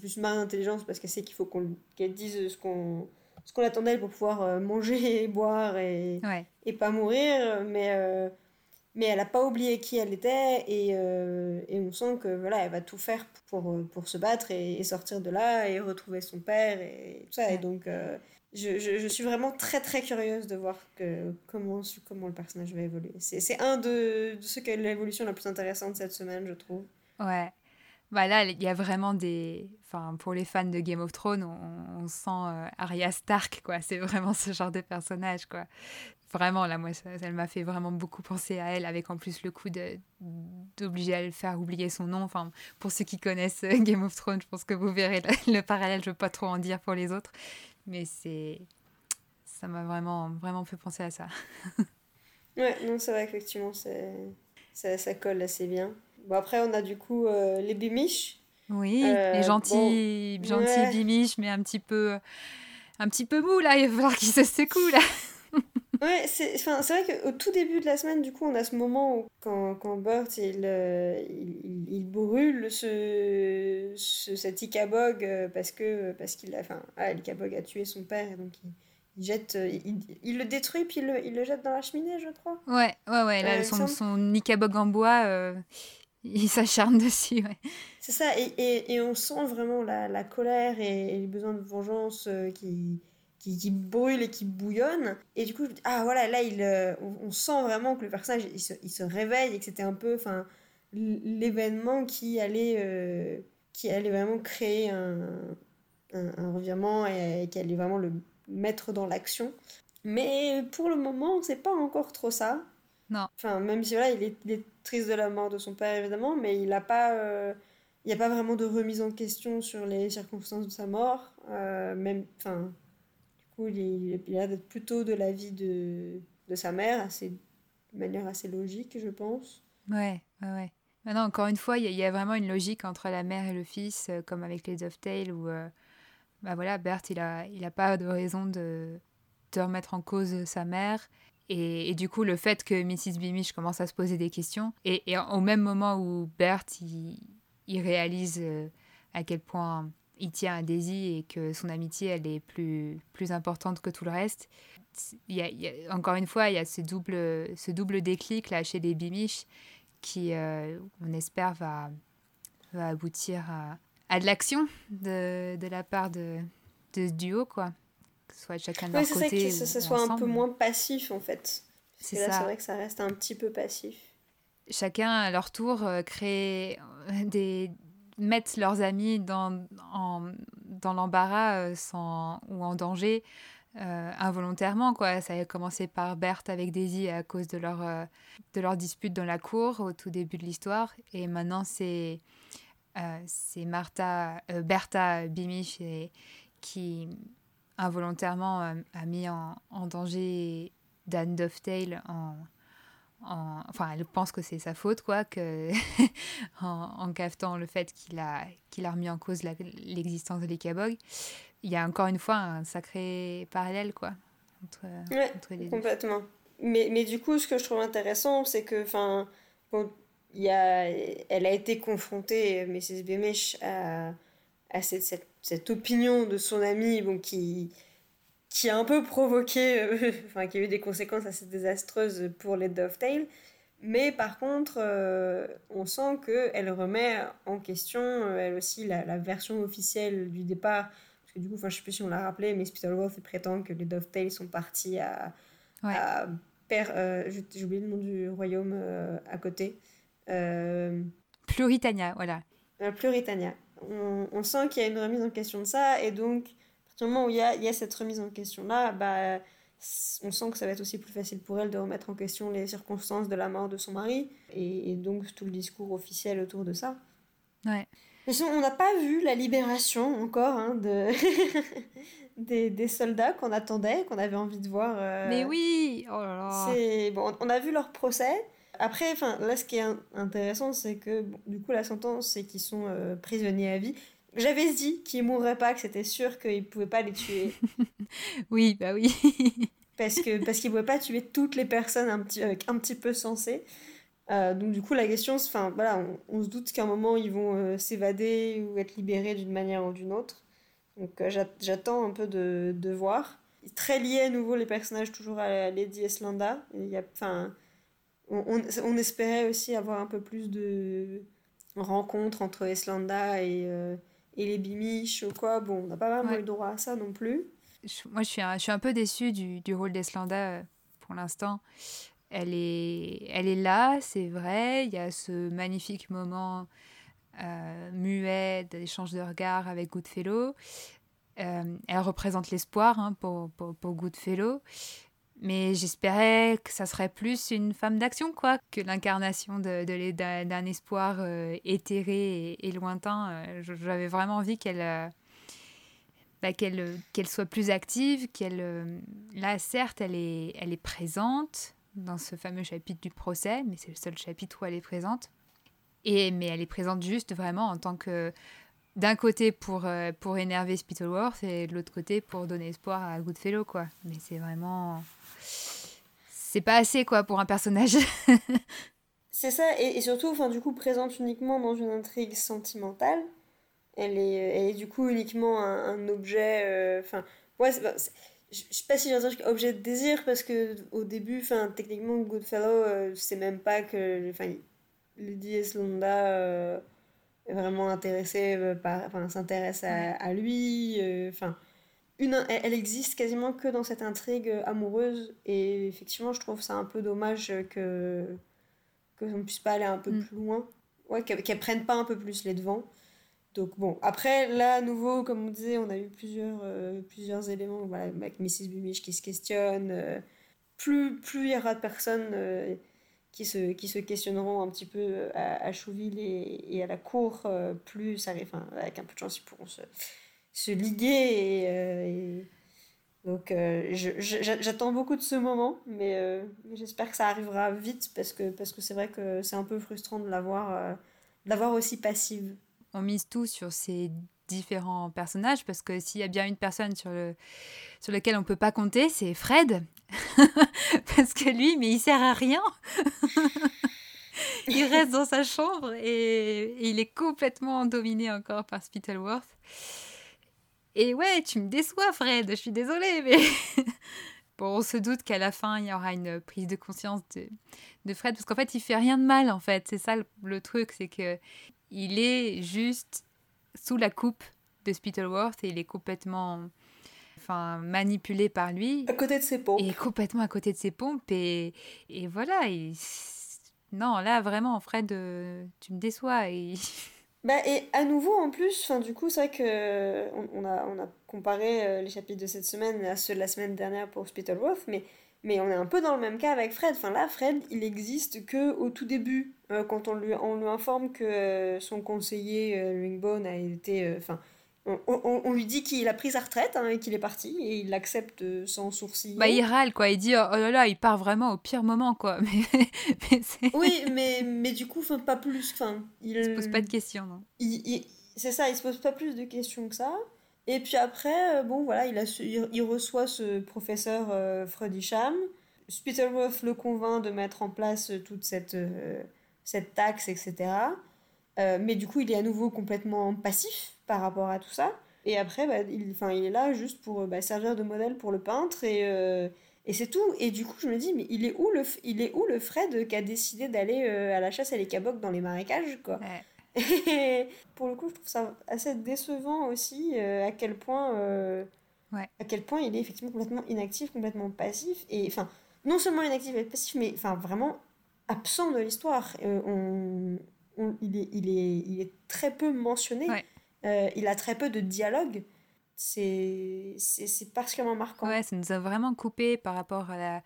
plus mal d'intelligence parce qu'elle sait qu'il faut qu'on, qu'elle dise ce qu'on, ce qu'on attend d'elle pour pouvoir manger, boire et, et pas mourir. Mais mais elle n'a pas oublié qui elle était et, euh, et, on sent que voilà elle va tout faire pour, pour se battre et, sortir de là et retrouver son père et tout ça. Et donc euh, je, je, suis vraiment très très curieuse de voir que, comment, comment le personnage va évoluer. C'est un de, de ceux qui a l'évolution la plus intéressante cette semaine je trouve. Ouais. Bah là, il y a vraiment des. Enfin, pour les fans de Game of Thrones, on, sent euh, Arya Stark, quoi. C'est vraiment ce genre de personnage, quoi vraiment, là, moi, ça, elle m'a fait vraiment beaucoup penser à elle, avec en plus le coup d'obliger à le faire oublier son nom. Enfin, pour ceux qui connaissent euh, Game of Thrones, je pense que vous verrez le, parallèle. Je ne veux pas trop en dire pour les autres, mais c'est ça m'a vraiment, vraiment fait penser à ça. ouais, non, c'est vrai, effectivement, ça, ça colle assez bien. Bon, après, on a du coup euh, les bimiches. Oui, euh, les gentils, gentils bimiches, mais un petit peu, un petit peu mou, là. Il va falloir qu'ils se secouent, là. Ouais, c'est vrai qu'au tout début de la semaine, du coup, on a ce moment où quand, quand Burt il, euh, il, il, brûle ce, ce, cet Icabog euh, parce que parce qu'il a, enfin, ah, a tué son père et donc il, jette, euh, il, il, le détruit puis il le, il le jette dans la cheminée, je crois. Ouais, ouais, ouais. Là, son, son Icabog en bois, il s'acharne dessus. Ouais. C'est ça, et, et, et, on sent vraiment la, la colère et, et, le besoin de vengeance qui qui, qui, brûle et qui bouillonne. Et du coup, ah voilà, là, il, euh, on, sent vraiment que le personnage, il se, il se réveille et que c'était un peu enfin, l'événement qui, allait euh, qui allait vraiment créer un, un, revirement et, qui allait vraiment le mettre dans l'action. Mais pour le moment, c'est pas encore trop ça. Non. Enfin, même si voilà, il est, il est triste de la mort de son père, évidemment, mais il n'a pas... Euh, il n'y a pas vraiment de remise en question sur les circonstances de sa mort. même, enfin, il, il a d'être plutôt de l'avis de, de sa mère, assez, de manière assez logique, je pense. Ouais, ouais, ouais. Maintenant, encore une fois, il y, a vraiment une logique entre la mère et le fils, euh, comme avec les Dovetail, où euh, bah voilà, Bert, il n'a il a pas de raison de, de remettre en cause sa mère. Et, du coup, le fait que Mrs. Beamish commence à se poser des questions, et, et au même moment où Bert, il, il réalise euh, à quel point il tient à Daisy et que son amitié, elle est plus, plus importante que tout le reste. Il y a, encore une fois, il y a ce double, ce double déclic là chez les Bimiches qui, euh, on espère, va, va aboutir à, à de l'action de, de, la part de, de ce duo, quoi. Que ce soit chacun de leur côté. Ça, que ce soit un peu moins passif, en fait. C'est. C'est vrai que ça reste un petit peu passif. Chacun, à leur tour, euh, crée des, mettent leurs amis dans, dans l'embarras euh, sans, ou en danger euh, involontairement. Quoi. Ça a commencé par Berthe avec Daisy à cause de leur, euh, de leur dispute dans la cour au tout début de l'histoire. Et maintenant, c'est c'est Martha, Bertha Bimich qui involontairement a mis en, en danger Dan Dovetail enfin, elle pense que c'est sa faute, quoi, que en, en cafetant le fait qu'il a, qu'il a remis en cause l'existence de l'Ikabog. Il y a encore une fois un sacré parallèle, quoi, entre, entre les complètement. Mais, mais du coup, ce que je trouve intéressant, c'est que, enfin, bon, il y a, elle a été confrontée, Mrs. Bemesh, à, à cette, cette, cette, opinion de son ami, bon, qui qui a un peu provoqué, euh, enfin qui a eu des conséquences assez désastreuses pour les Dovetail. Mais par contre, euh, on sent qu'elle remet en question, euh, elle aussi, la, la, version officielle du départ. Parce que du coup, je sais plus si on l'a rappelé, mais Spitalworth prétend que les Dovetail sont partis à, à j'ai oublié le nom du royaume à côté. Pluritania, voilà. Pluritania. On, on sent qu'il y a une remise en question de ça, et donc moment où il y a, y a, cette remise en question-là, bah, on sent que ça va être aussi plus facile pour elle de remettre en question les circonstances de la mort de son mari et, donc tout le discours officiel autour de ça. Ouais. Mais on n'a pas vu la libération encore hein, de des, des, soldats qu'on attendait, qu'on avait envie de voir. Euh, Mais oui oh là là. Bon, on a vu leur procès. Après, là, ce qui est intéressant, c'est que du coup, la sentence, c'est qu'ils sont euh, prisonniers à vie. J'avais dit qu'ils mourraient pas, que c'était sûr qu'ils pouvaient pas les tuer. oui, bah oui. parce que parce qu'ils pouvaient pas tuer toutes les personnes un petit un petit peu sensées. Euh, donc du coup la question, enfin voilà, on, se doute qu'à un moment ils vont euh, s'évader ou être libérés d'une manière ou d'une autre. Donc euh, j'attends un peu de, de, voir. Très lié à nouveau les personnages toujours à Lady Eslanda. Il y a, enfin, on, on, on, espérait aussi avoir un peu plus de rencontres entre Eslanda et, et les Bimiches ou quoi. Bon, on n'a pas vraiment eu droit à ça non plus. Moi je suis un, je suis un peu déçue du, du rôle d'Eslanda pour l'instant. Elle est, elle est là, c'est vrai. Il y a ce magnifique moment euh, muet d'échange de regards avec Goodfellow. Euh, elle représente l'espoir hein, pour, pour, pour, Goodfellow. Mais j'espérais que ça serait plus une femme d'action, quoi, que l'incarnation d'un de, d'un espoir euh, éthéré et, lointain. Euh, j'avais vraiment envie qu'elle bah, qu'elle soit plus active, qu'elle là certes elle est elle est présente, dans ce fameux chapitre du procès, mais c'est le seul chapitre où elle est présente. Et, mais elle est présente juste vraiment en tant que d'un côté pour, euh, pour énerver Spittleworth et de l'autre côté pour donner espoir à Goodfellow quoi. Mais c'est vraiment c'est pas assez quoi pour un personnage. c'est ça et, surtout enfin du coup présente uniquement dans une intrigue sentimentale. Elle est, elle est du coup uniquement un, objet euh, enfin ouais, je sais pas si j'ai dire objet de désir parce que au début enfin techniquement Goodfellow euh, c'est même pas que enfin Lady Eslonda euh, est vraiment intéressée euh, par enfin s'intéresse à, à, lui enfin une elle, existe quasiment que dans cette intrigue amoureuse et effectivement je trouve ça un peu dommage que que on puisse pas aller un peu mm. plus loin ouais qu'elle prenne pas un peu plus les devants donc bon, après, là, à nouveau, comme on disait, on a eu plusieurs, euh, plusieurs éléments, voilà, avec Mrs. Bumich qui se questionne. Euh, plus, plus il y aura de personnes euh, qui, se, qui se questionneront un petit peu à, à Chouville et, et, à la cour, plus ça arrive, enfin, avec un peu de chance, ils pourront se, se liguer. Et, donc j'attends beaucoup de ce moment, mais, j'espère que ça arrivera vite parce que parce que c'est vrai que c'est un peu frustrant de l'avoir l'avoir aussi passive on mise tout sur ces différents personnages parce que s'il y a bien une personne sur, le, sur laquelle on ne peut pas compter, c'est Fred. parce que lui, mais il sert à rien. il reste dans sa chambre et, il est complètement dominé encore par Spittleworth. Et ouais, tu me déçois, Fred, je suis désolée, mais. bon, on se doute qu'à la fin, il y aura une prise de conscience de, de Fred, parce qu'en fait, il fait rien de mal, en fait. C'est ça le truc, c'est que il est juste sous la coupe de Spittleworth et il est complètement enfin, manipulé par lui. À côté de ses pompes. Et complètement à côté de ses pompes. Et, et voilà. Non, là, vraiment, Fred, euh, tu me déçois. Et... Bah, et à nouveau, en plus, fin, du coup, c'est vrai que on, a, on a comparé euh, les chapitres de cette semaine à ceux de la semaine dernière pour Spittleworth, mais mais on est un peu dans le même cas avec Fred. Enfin là, Fred, il existe que au tout début, euh, quand on lui, on informe que euh, son conseiller euh, Ringbone a été, on, on, on, lui dit qu'il a pris sa retraite hein, et qu'il est parti et il l'accepte sans sourcil. Bah il râle quoi, il dit oh, là là, il part vraiment au pire moment quoi. Mais, mais oui, mais mais du coup, pas plus, enfin, il, se pose pas de questions non. Il, c'est ça, il se pose pas plus de questions que ça. Et puis après, euh, bon voilà, il, a, il, reçoit ce professeur euh, Sham. Spittleworth le convainc de mettre en place euh, toute cette, euh, cette taxe, etc. mais du coup, il est à nouveau complètement passif par rapport à tout ça. Et après, bah, il, il est là juste pour bah, servir de modèle pour le peintre et, et c'est tout. Et du coup, je me dis, mais il est où le, il est où le Fred qui a décidé d'aller à la chasse à les dans les marécages, quoi? Et pour le coup, je trouve ça assez décevant aussi euh, à quel point euh, à quel point il est effectivement complètement inactif, complètement passif et enfin non seulement inactif et passif, mais enfin vraiment absent de l'histoire. Euh, on, il, est, il, est, il est très peu mentionné. Il a très peu de dialogue. c'est particulièrement marquant. Ouais, ça nous a vraiment coupé par rapport à la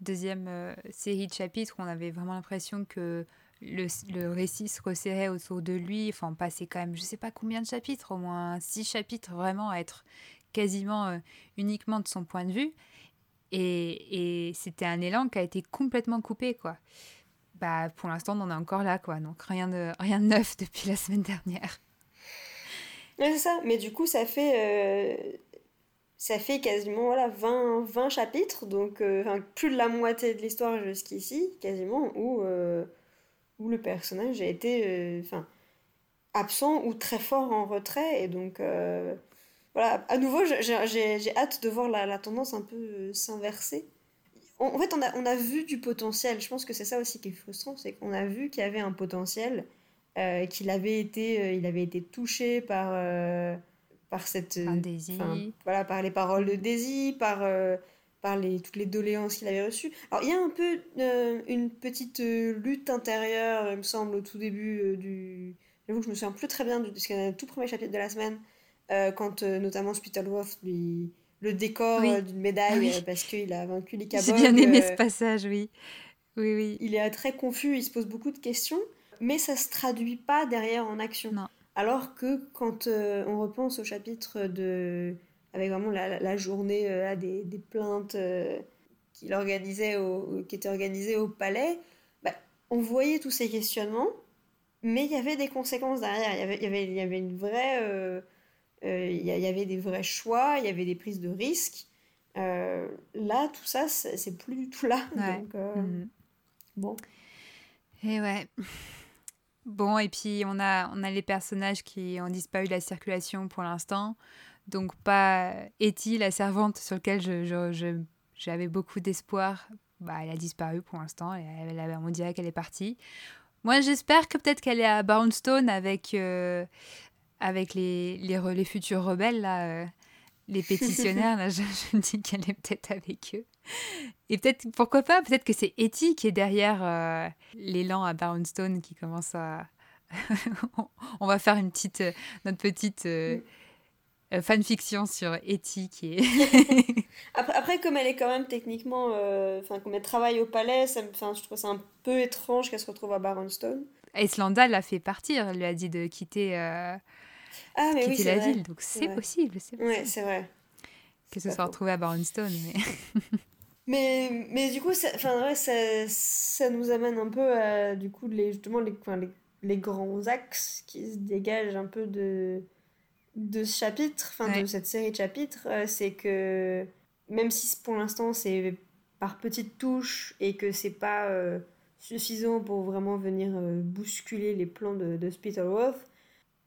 deuxième euh, série de chapitres on avait vraiment l'impression que le, le, récit se resserrait autour de lui. Enfin, on passait quand même, je sais pas combien de chapitres, au moins six chapitres vraiment à être quasiment euh, uniquement de son point de vue. Et, et c'était un élan qui a été complètement coupé, quoi. Bah, pour l'instant, on en est encore là, quoi. Donc rien de, rien de neuf depuis la semaine dernière. C'est ça. Mais du coup, ça fait, euh, ça fait quasiment voilà, 20, 20 chapitres, donc euh, plus de la moitié de l'histoire jusqu'ici, quasiment, où, euh, où le personnage a été enfin absent ou très fort en retrait. Et donc, voilà, à nouveau, j'ai hâte de voir la, la tendance un peu s'inverser. En, fait, on a, on a vu du potentiel. Je pense que c'est ça aussi qui est frustrant, c'est qu'on a vu qu'il y avait un potentiel euh, qu'il avait été, euh, il avait été touché par, euh, par cette, voilà, par les paroles de Daisy, par, par les, toutes les doléances qu'il avait reçues. Alors il y a un peu une petite lutte intérieure, il me semble, au tout début du. J'avoue que je me souviens plus très bien du tout premier chapitre de la semaine, quand notamment Spitalworth lui le décor d'une médaille parce qu'il a vaincu les J'ai bien aimé ce passage, oui. Oui, oui. Il est très confus, il se pose beaucoup de questions mais ça se traduit pas derrière en action. Alors que quand euh, on repense au chapitre de avec vraiment la, journée euh, des, des, plaintes euh, qu'il organisait au, qui était organisée au palais, bah, on voyait tous ces questionnements, mais il y avait des conséquences derrière. Il y avait, il y avait, il y avait une vraie, il y avait des vrais choix, il y avait des prises de risques. là, tout ça, c'est plus du tout là. Donc, mhm. bon. Et ouais. Bon, et puis on a, on a les personnages qui ont disparu de la circulation pour l'instant. Donc pas Etty, la servante sur laquelle j'avais je, je, beaucoup d'espoir. Bah, elle a disparu pour l'instant. Elle, elle, on dirait qu'elle est partie. Moi, j'espère que peut-être qu'elle est à Brownstone avec, euh, avec les, les, les, futurs rebelles, là, euh, les pétitionnaires. là, je me dis qu'elle est peut-être avec eux. Et peut-être, pourquoi pas, peut-être que c'est Etty qui est derrière euh, l'élan à Barnstone qui commence à. On va faire une petite, euh, notre petite euh, fanfiction sur Etty qui est. après, après, comme elle est quand même techniquement. Enfin, comme elle travaille au palais, ça, je trouve ça un peu étrange qu'elle se retrouve à Barnstone. Islanda l'a fait partir, elle lui a dit de quitter, ah, mais quitter la ville, donc c'est possible. C'est Ouais, c'est vrai. Que ce soit retrouvé à Barnstone. Mais... Mais, mais du coup, ça, ouais, ça, ça, nous amène un peu à du coup, les, justement les, les, les, grands axes qui se dégagent un peu de, de ce chapitre, enfin de cette série de chapitres. Euh, c'est que même si pour l'instant c'est par petites touches et que c'est pas euh, suffisant pour vraiment venir euh, bousculer les plans de, de Spitalworth,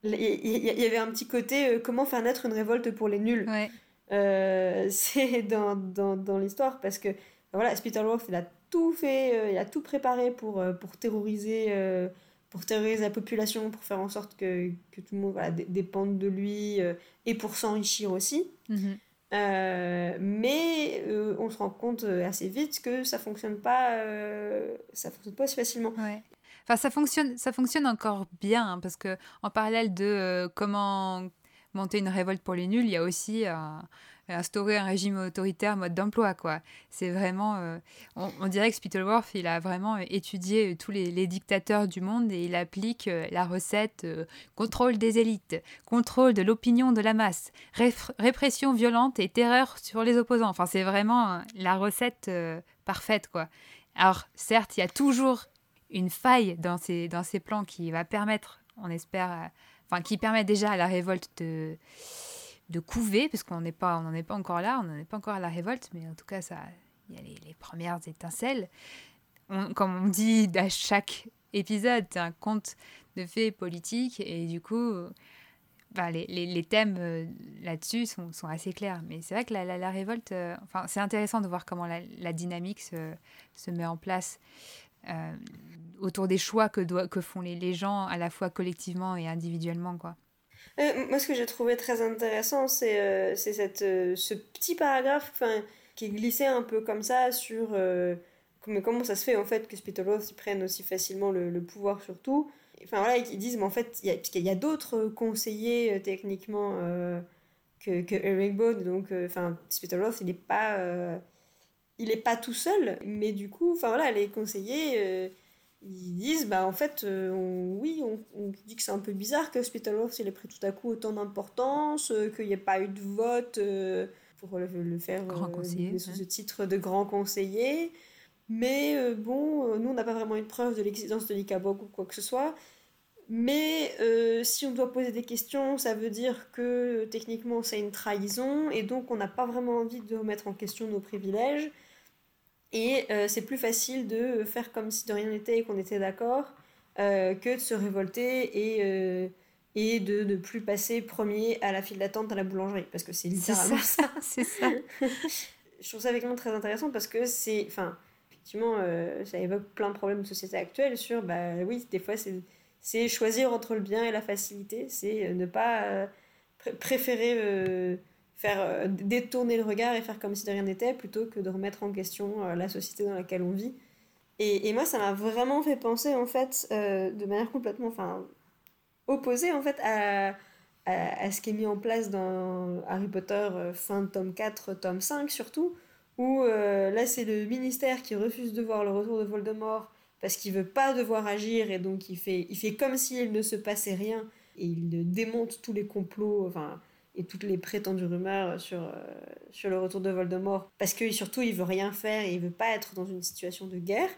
il y, y, avait un petit côté comment faire naître une révolte pour les nuls. Ouais. Euh, c'est dans, dans, dans l'histoire parce que voilà, Spitalworth, il a tout fait, euh, il a tout préparé pour, euh, pour terroriser pour terroriser la population, pour faire en sorte que, que tout le monde voilà, dépende de lui et pour s'enrichir aussi. Mhm. mais on se rend compte assez vite que ça fonctionne pas, ça fonctionne pas aussi facilement. Ouais. Enfin, ça fonctionne, ça fonctionne encore bien hein, parce que en parallèle de comment monter une révolte pour les nuls, il y a aussi instaurer un régime autoritaire mode d'emploi c'est vraiment euh, on, dirait que Spittleworth il a vraiment étudié tous les, dictateurs du monde et il applique euh, la recette euh, contrôle des élites contrôle de l'opinion de la masse répression violente et terreur sur les opposants. Enfin c'est vraiment la recette parfaite alors certes il y a toujours une faille dans ces plans qui va permettre on espère enfin qui permet déjà à la révolte de, de couver, parce qu'on n'est pas, on n'en est pas encore là, on n'en est pas encore à la révolte, mais en tout cas, ça, il y a les, premières étincelles. comme on dit à chaque épisode, c'est un conte de fées politiques, et du coup, bah, les, les, les, thèmes euh, là-dessus sont, sont, assez clairs. Mais c'est vrai que la, la, révolte, euh, enfin, c'est intéressant de voir comment la, la dynamique se, se, met en place. Euh, autour des choix que, font les, gens à la fois collectivement et individuellement. Quoi. Euh, moi, ce que j'ai trouvé très intéressant, c'est euh, cette, ce petit paragraphe qui glissé un peu comme ça sur mais comment ça se fait en fait que Spitalworth prenne aussi facilement le, pouvoir sur tout. Enfin voilà, ils disent, mais en fait, y a, y a d'autres conseillers techniquement que, que Herringbone. Donc, enfin, il n'est pas, il est pas tout seul, mais du coup, enfin voilà, les conseillers ils disent bah en fait oui on, dit que c'est un peu bizarre que Spittleworth il ait pris tout à coup autant d'importance qu'il n'y ait pas eu de vote pour le, faire grand conseiller, sous ce titre de grand conseiller. Mais bon nous on n'a pas vraiment une preuve de l'existence de l'ICABOG ou quoi que ce soit. Mais euh, si on doit poser des questions, ça veut dire que techniquement c'est une trahison et donc on n'a pas vraiment envie de remettre en question nos privilèges. Et euh, c'est plus facile de faire comme si de rien n'était et qu'on était d'accord euh, que de se révolter et, et de ne plus passer premier à la file d'attente à la boulangerie. Parce que c'est littéralement ça. c'est ça. Je trouve ça vraiment très intéressant parce que c'est. Enfin, effectivement, ça évoque plein de problèmes de société actuelle sur. Bah oui, des fois c'est choisir entre le bien et la facilité, c'est euh, ne pas euh, préférer euh, faire détourner le regard et faire comme si de rien n'était plutôt que de remettre en question la société dans laquelle on vit. Et, et moi, ça m'a vraiment fait penser en fait de manière complètement, opposée en fait à, à, à, ce qui est mis en place dans Harry Potter fin de tome 4, tome 5 surtout, où là c'est le ministère qui refuse de voir le retour de Voldemort parce qu'il veut pas devoir agir et donc il fait, il fait comme s'il ne se passait rien et il démonte tous les complots enfin, et toutes les prétendues rumeurs sur, euh, sur le retour de Voldemort parce que surtout il veut rien faire et il veut pas être dans une situation de guerre.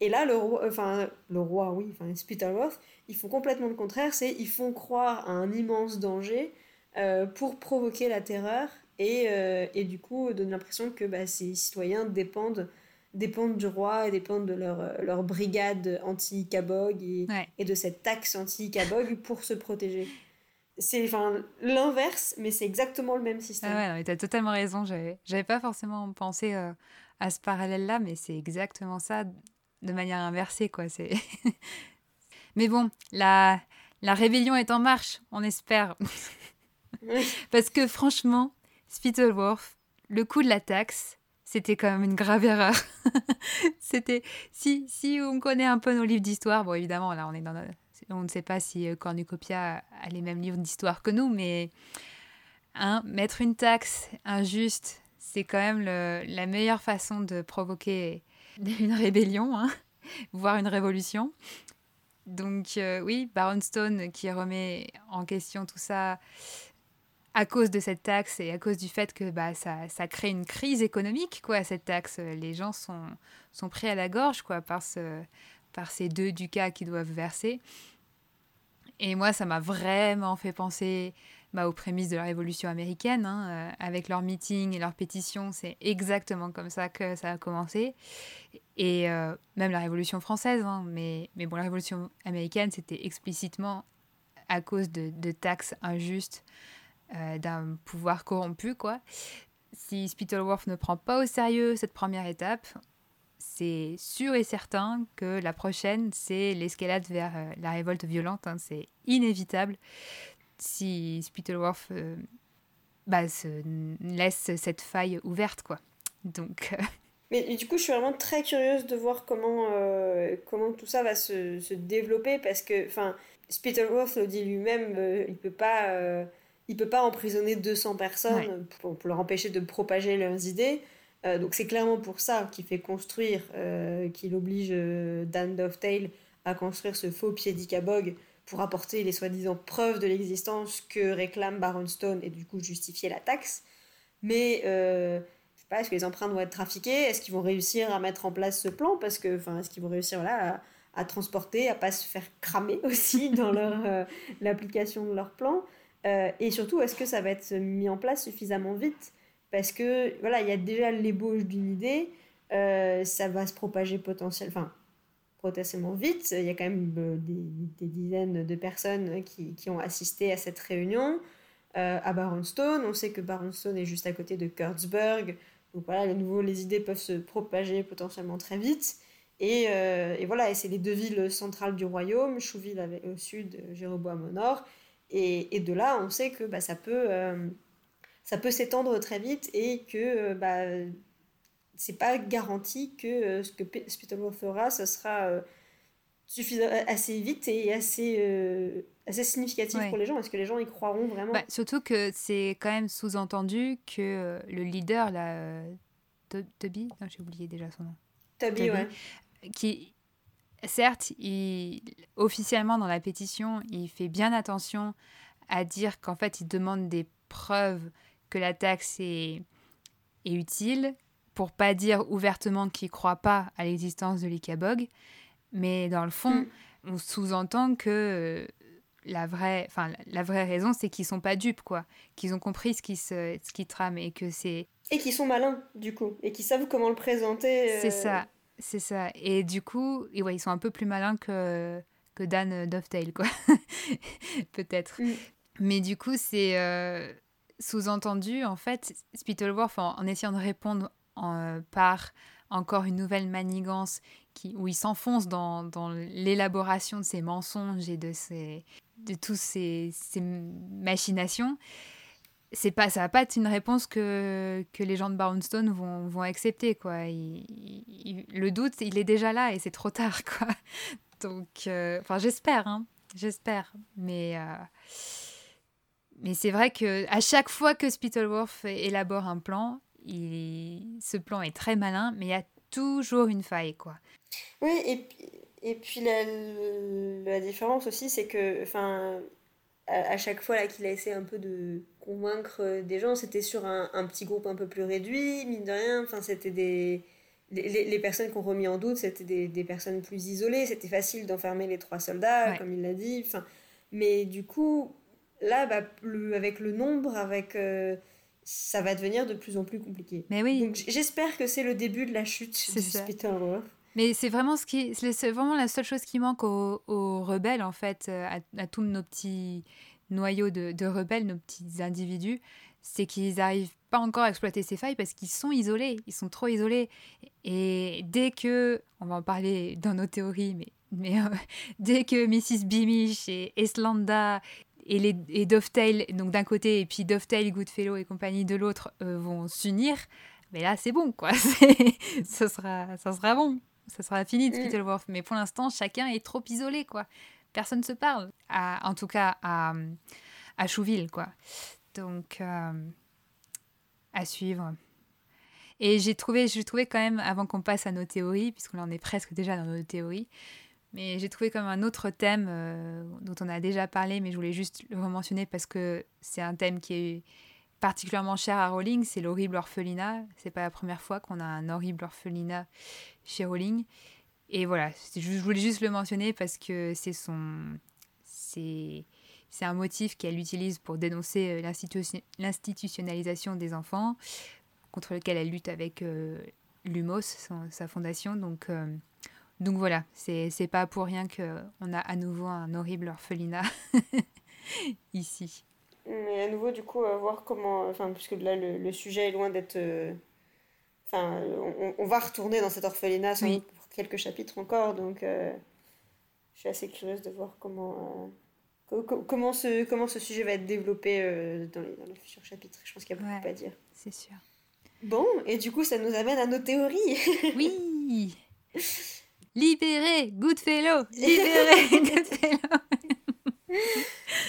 Et là, le roi, enfin, le roi, oui, enfin, Spitalworth, ils font complètement le contraire, c'est ils font croire à un immense danger euh, pour provoquer la terreur et, euh, et du coup donner l'impression que bah, ces citoyens dépendent dépendent du roi et dépendent de leur, euh, leur brigade anti-Kabog et, et, de cette taxe anti-Kabog pour se protéger. C'est enfin, l'inverse, mais c'est exactement le même système. Ah ouais, tu as totalement raison. J'avais pas forcément pensé euh, à ce parallèle-là, mais c'est exactement ça de manière inversée. quoi. C'est mais bon, la, la rébellion est en marche, on espère. Parce que franchement, Spittleworth, le coup de la taxe, c'était quand même une grave erreur. c'était si si on connaît un peu nos livres d'histoire, bon évidemment là on est dans on ne sait pas si euh, Cornucopia a les mêmes livres d'histoire que nous, mais hein, mettre une taxe injuste, c'est quand même la meilleure façon de provoquer une rébellion, hein, voire une révolution. Donc euh, oui, Baron Stone qui remet en question tout ça, à cause de cette taxe et à cause du fait que bah, ça, ça crée une crise économique, quoi, cette taxe. Les gens sont, sont pris à la gorge quoi, par, ce, par ces deux ducats qui doivent verser. Et moi, ça m'a vraiment fait penser bah, aux prémices de la Révolution américaine, hein, euh, avec leurs meetings et leurs pétitions. C'est exactement comme ça que ça a commencé. Et euh, même la Révolution française, hein, mais, mais bon, la Révolution américaine, c'était explicitement à cause de, de taxes injustes euh, d'un pouvoir corrompu, quoi. Si Spittleworth ne prend pas au sérieux cette première étape, c'est sûr et certain que la prochaine, c'est l'escalade vers euh, la révolte violente. Hein. c'est inévitable si Spittleworth euh, bah, se laisse cette faille ouverte, quoi. Donc. Mais du coup, je suis vraiment très curieuse de voir comment, comment tout ça va se, se développer parce que, enfin, Spittleworth le dit lui-même, il peut pas il peut pas emprisonner 200 personnes pour, leur empêcher de propager leurs idées. Euh, donc c'est clairement pour ça qu'il fait construire, euh, qu'il oblige euh, Dan Dovetail à construire ce faux pied d'Icabog pour apporter les soi-disant preuves de l'existence que réclame Baron Stone et du coup justifier la taxe. Mais je sais pas, est-ce que les empreintes vont être trafiquées Est-ce qu'ils vont réussir à mettre en place ce plan? Parce que, enfin, est-ce qu'ils vont réussir à, à, transporter, à pas se faire cramer aussi dans l'application de leur plan? Euh, et surtout, est-ce que ça va être mis en place suffisamment vite? Parce que, voilà, il y a déjà l'ébauche d'une idée, euh, ça va se propager potentiellement, enfin, potentiellement vite. Il y a quand même euh, des, dizaines de personnes qui, qui, ont assisté à cette réunion. à Baronstone, on sait que Baronstone est juste à côté de Kurtzburg. Donc voilà, à nouveau, les idées peuvent se propager potentiellement très vite. Et, voilà, c'est les deux villes centrales du royaume, Chouville au sud, Jéroboam au nord. Et, et, de là, on sait que bah, ça peut, euh, ça peut s'étendre très vite et que euh, bah, c'est pas garanti que euh, ce que Spitalworth fera, ce sera suffisamment assez vite et assez, assez significatif pour les gens. Est-ce que les gens y croiront vraiment? Bah, Surtout que c'est quand même sous-entendu que euh, le leader, là, Toby, j'ai oublié déjà son nom. Toby, ouais. Qui, certes, il, officiellement dans la pétition, il fait bien attention à dire qu'en fait, il demande des preuves que la taxe est, est utile, pour pas dire ouvertement qu'il croit pas à l'existence de l'ICABOG, mais dans le fond, mm. on sous-entend que euh, la vraie, enfin, la vraie raison, c'est qu'ils sont pas dupes, quoi. Qu'ils ont compris ce qui, se, ce qui trame et que c'est... Et qu'ils sont malins, du coup, et qu'ils savent comment le présenter. Euh, c'est ça, c'est ça. Et du coup, et ouais, ils sont un peu plus malins que, que Dan Dovetail, quoi. Peut-être. Mm. Mais du coup, c'est... Euh, sous-entendu, en fait, Spittleworth, en, essayant de répondre en, par encore une nouvelle manigance qui, où il s'enfonce dans, dans l'élaboration de ses mensonges et de, ses, de tous ces, ces machinations, c'est pas ça va pas être une réponse que, que les gens de Brownstone vont, vont accepter quoi. Le doute il est déjà là et c'est trop tard quoi. Donc euh, enfin j'espère hein, j'espère. Mais euh, mais c'est vrai que à chaque fois que Spittleworth élabore un plan il, ce plan est très malin mais il y a toujours une faille quoi oui et et puis la, la différence aussi, c'est que, enfin, à, chaque fois qu'il a essayé un peu de convaincre des gens, c'était sur un, un, petit groupe un peu plus réduit, mine de rien. Enfin, c'était des les, les personnes qu'on remis en doute, c'était des, des, personnes plus isolées. C'était facile d'enfermer les trois soldats, comme il l'a dit. Enfin, mais du coup, là, bah, avec le nombre, avec euh, ça va devenir de plus en plus compliqué. Mais oui. Donc j'espère que c'est le début de la chute de Spittleworth. Mais c'est vraiment, ce qui, c'est vraiment la seule chose qui manque aux, rebelles, en fait, euh, à, tous nos petits noyaux de, de, rebelles, nos petits individus, c'est qu'ils n'arrivent pas encore à exploiter ces failles parce qu'ils sont isolés, ils sont trop isolés. Et dès que, on va en parler dans nos théories, mais, mais euh, dès que Mrs. Beamish et Eslanda et, les, et Dovetail, donc d'un côté, et puis Dovetail, Goodfellow et compagnie de l'autre, euh, vont s'unir, mais là c'est bon, quoi. ça, sera, ça sera bon ça sera fini de mm. Spittleworth. Mais pour l'instant, chacun est trop isolé, quoi. Personne ne se parle. en tout cas, à, à Chouville, quoi. Donc, euh, à suivre. Et j'ai trouvé, j'ai trouvé quand même, avant qu'on passe à nos théories, puisqu'on en est presque déjà dans nos théories, mais j'ai trouvé comme un autre thème euh, dont on a déjà parlé, mais je voulais juste le mentionner parce que c'est un thème qui est particulièrement cher à Rowling, c'est l'horrible orphelinat. C'est pas la première fois qu'on a un horrible orphelinat chez Rowling. Et voilà, je voulais juste le mentionner parce que c'est son, c'est, c'est un motif qu'elle utilise pour dénoncer euh, l'institutionnalisation des enfants, contre lequel elle lutte avec euh, l'UMOS, sa fondation. Donc, euh, donc voilà, c'est, pas pour rien qu'on a à nouveau un horrible orphelinat ici. Mais à nouveau, du coup, à voir comment. Enfin, puisque là, le, le sujet est loin d'être. Euh, enfin, on, on, va retourner dans cet orphelinat pour quelques chapitres encore, donc euh, je suis assez curieuse de voir comment. Euh, comment, ce, comment ce sujet va être développé dans, les, dans les futurs chapitres. Je pense qu'il y a beaucoup à dire. C'est sûr. Bon, et du coup, ça nous amène à nos théories. oui Libérez Goodfellow Libérez Goodfellow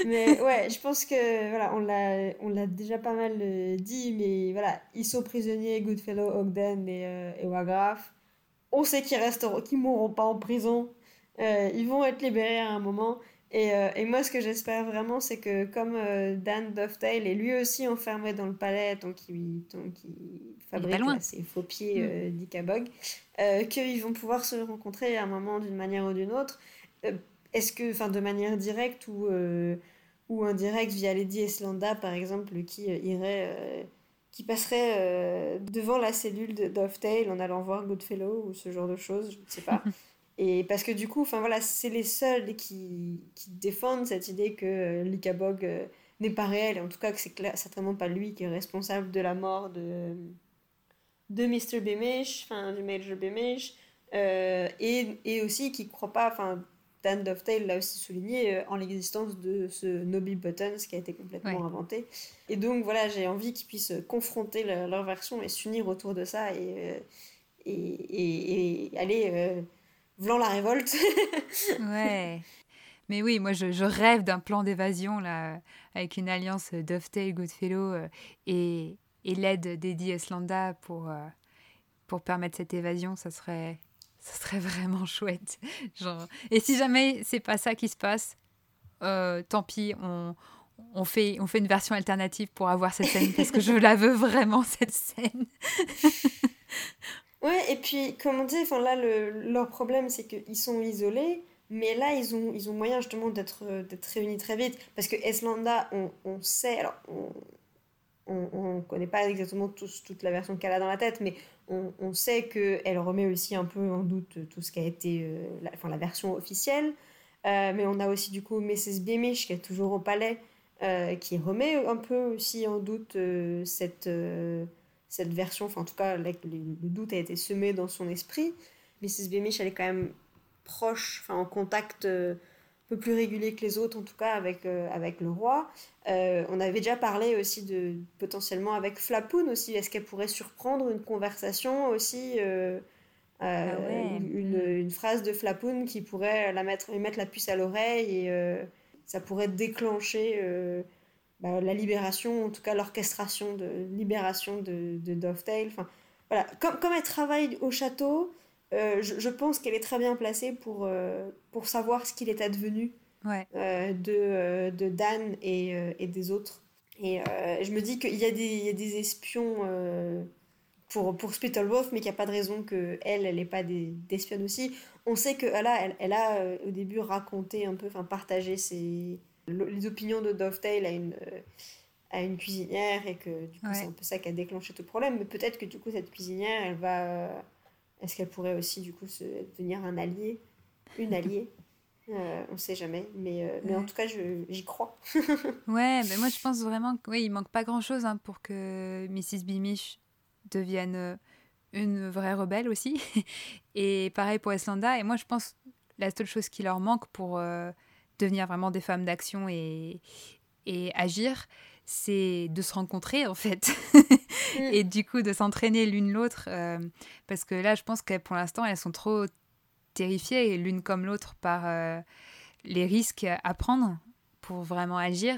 mais ouais, je pense que voilà, on l'a, on l'a déjà pas mal euh, dit, mais voilà, ils sont prisonniers, Goodfellow, Ogden et, euh, et Wagraph. On sait qu'ils resteront, qu'ils mourront pas en prison. Euh, ils vont être libérés à un moment. Et, et moi, ce que j'espère vraiment, c'est que comme Dan Dovetail est lui aussi enfermé dans le palais, donc il, donc il fabrique ses faux pieds mm. d'Ikabog, qu'ils vont pouvoir se rencontrer à un moment d'une manière ou d'une autre est-ce que, enfin, de manière directe ou, euh, ou indirecte via Lady Eslanda, par exemple, qui euh, irait, euh, qui passerait devant la cellule de Dovetail en allant voir Goodfellow ou ce genre de choses, je ne sais pas. Et parce que du coup, enfin voilà, c'est les seuls qui, qui, défendent cette idée que l'Ikabog n'est pas réel, et en tout cas que c'est certainement pas lui qui est responsable de la mort de, de Mr. Beamish, enfin du Major Beamish, et, et aussi qui ne croit pas, enfin Dan Dovetail l'a aussi souligné euh, en l'existence de ce Nobby Buttons qui a été complètement inventé. Et donc voilà, j'ai envie qu'ils puissent confronter leur, version et s'unir autour de ça et, euh, et, et, aller euh, la révolte. ouais. Mais oui, moi, je, rêve d'un plan d'évasion, là, avec une alliance Dovetail, Goodfellow euh, et, et l'aide d'Eddie Eslanda pour, euh, pour permettre cette évasion. Ça serait, ça serait vraiment chouette. Genre... Et si jamais c'est pas ça qui se passe, euh, tant pis, on, on, fait, on fait une version alternative pour avoir cette scène, parce que je la veux vraiment, cette scène. ouais, et puis, comme on dit, là, le, leur problème, c'est qu'ils sont isolés. Mais là, ils ont, ils ont moyen justement d'être réunis très vite. Parce que Eslanda, on, on sait, alors on ne connaît pas exactement toute la version qu'elle a dans la tête, mais on, on sait qu'elle remet aussi un peu en doute tout ce qui a été euh, la, enfin, la version officielle. Euh, mais on a aussi du coup Mrs. Beamish qui est toujours au palais, euh, qui remet un peu aussi en doute cette, cette version, enfin en tout cas le, doute a été semé dans son esprit. Mrs. Beamish elle est quand même proche, enfin en contact un peu plus régulier que les autres en tout cas avec, avec le roi. Euh, on avait déjà parlé aussi de potentiellement avec Flapoun aussi. Est-ce qu'elle pourrait surprendre une conversation aussi euh, euh, ah une, phrase de Flapoun qui pourrait la mettre, lui mettre la puce à l'oreille et ça pourrait déclencher bah, la libération, en tout cas l'orchestration de libération de, de Dovetail. Enfin, voilà. comme, comme elle travaille au château, je, pense qu'elle est très bien placée pour, pour savoir ce qu'il est advenu euh, de, euh, de, Dan et, euh, et, des autres. Et je me dis qu'il y, a des, y a des espions pour, pour Spittleworth, mais qu'il n'y a pas de raison qu'elle, elle n'ait pas d'espionnes aussi. On sait qu'elle a, elle, elle, a au début raconté un peu, enfin partagé ses, les opinions de Dovetail à une, à une cuisinière et que du coup c'est un peu ça qui a déclenché tout le problème. Mais peut-être que du coup cette cuisinière, elle va... Est-ce qu'elle pourrait aussi du coup se, devenir un allié Une alliée? Euh, on ne sait jamais, mais, euh, mais en tout cas, j'y crois. ouais, mais moi je pense vraiment qu'il oui, manque pas grand-chose hein, pour que Mrs. Beamish devienne euh, une vraie rebelle aussi. et pareil pour Eslanda. Et moi je pense la seule chose qui leur manque pour devenir vraiment des femmes d'action et, et agir, c'est de se rencontrer en fait. Mm. et du coup de s'entraîner l'une l'autre. parce que là, je pense que pour l'instant, elles sont trop terrifiées l'une comme l'autre par euh, les risques à prendre pour vraiment agir.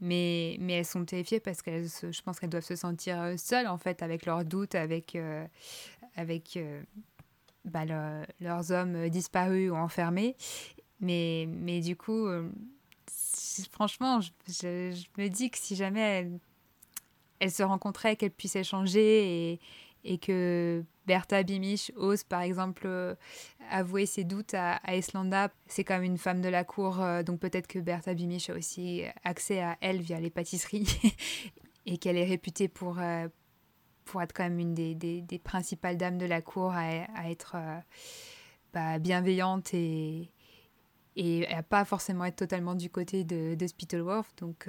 Mais, mais elles sont terrifiées parce que je pense qu'elles doivent se sentir euh, seules en fait avec leurs doutes, avec, euh, avec bah, leurs hommes disparus ou enfermés. Mais, mais du coup, franchement, je, me dis que si jamais elles, elles se rencontraient, qu'elles puissent échanger et, et que Bertha Bimich ose par exemple euh, avouer ses doutes à, à Eslanda. C'est quand même une femme de la cour, euh, donc peut-être que Bertha Bimich a aussi accès à elle via les pâtisseries et qu'elle est réputée pour, euh, pour être quand même une des, des, principales dames de la cour à, à être bah, bienveillante et, et à pas forcément être totalement du côté de, de Spittleworth. Donc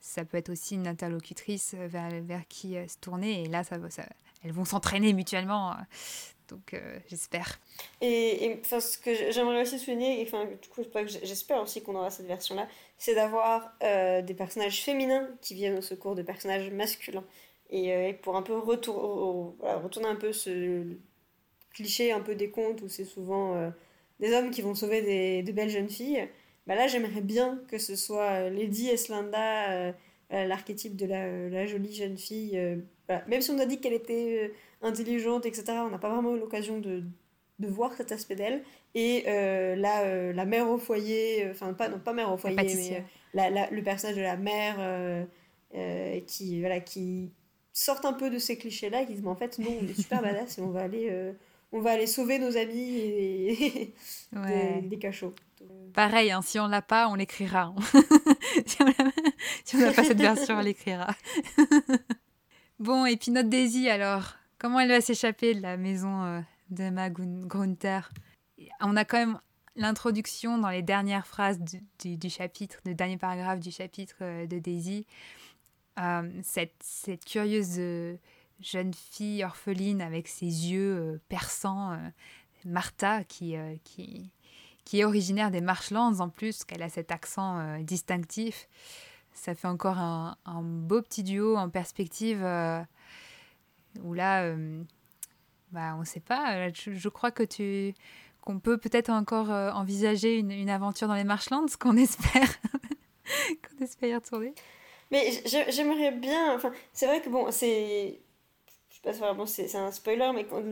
ça peut être aussi une interlocutrice vers, vers qui se tourner. Et là, ça, ça, elles vont s'entraîner mutuellement. Euh, donc euh, j'espère. Et, ce que j'aimerais aussi souligner, enfin, du coup, j'espère aussi qu'on aura cette version-là, c'est d'avoir euh, des personnages féminins qui viennent au secours de personnages masculins. Et pour un peu retour, retourner un peu ce cliché un peu des contes où c'est souvent des hommes qui vont sauver des, de belles jeunes filles. Bah là, j'aimerais bien que ce soit Lady Eslanda, l'archétype de la, la, jolie jeune fille même si on a dit qu'elle était euh, intelligente, etc., on n'a pas vraiment eu l'occasion de, de, voir cet aspect d'elle. Et euh, la, euh, la mère au foyer, enfin, pas, non, pas mère au foyer, mais la, la, le personnage de la mère qui, voilà, qui sort un peu de ces clichés-là et qui dit, en fait, non, on est super badass et on va aller on va aller sauver nos amis et des, cachots. Pareil, hein, si on l'a pas, on l'écrira. si on n'a pas cette version, on l'écrira. Bon, et puis notre Daisy alors, comment elle va s'échapper de la maison euh, d'Emma Grunter On a quand même l'introduction dans les dernières phrases du, du, chapitre, le dernier paragraphe du chapitre euh, de Daisy. Euh, cette, cette, curieuse jeune fille orpheline avec ses yeux perçants, Martha, qui, qui, qui, est originaire des Marshlands en plus, qu'elle a cet accent distinctif ça fait encore un, beau petit duo en perspective euh, où là, euh, bah, on ne sait pas. Je, crois que tu qu'on peut peut-être encore envisager une, une, aventure dans les Marshlands, qu'on espère, qu'on espère y retourner. Mais j'aimerais bien. Enfin, c'est vrai que bon, c'est. Pas vraiment c'est un spoiler, mais quand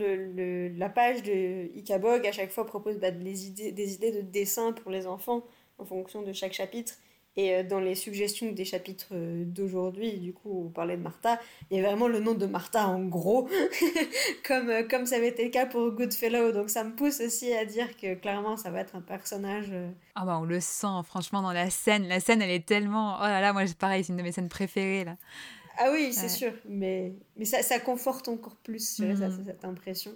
la page de Ikabog à chaque fois propose bah, des, idées, des idées de dessin pour les enfants en fonction de chaque chapitre. Et euh, dans les suggestions des chapitres euh, d'aujourd'hui, du coup, on parlait de Martha, il y a vraiment le nom de Martha en gros, comme, euh, comme ça avait été le cas pour Goodfellow. Donc ça me pousse aussi à dire que clairement, ça va être un personnage. Ah bah on le sent, franchement, dans la scène. La scène, elle est tellement. Oh là là, moi, pareil, c'est une de mes scènes préférées, là. Ah oui, c'est sûr, mais, mais ça, ça conforte encore plus mhm. cette impression.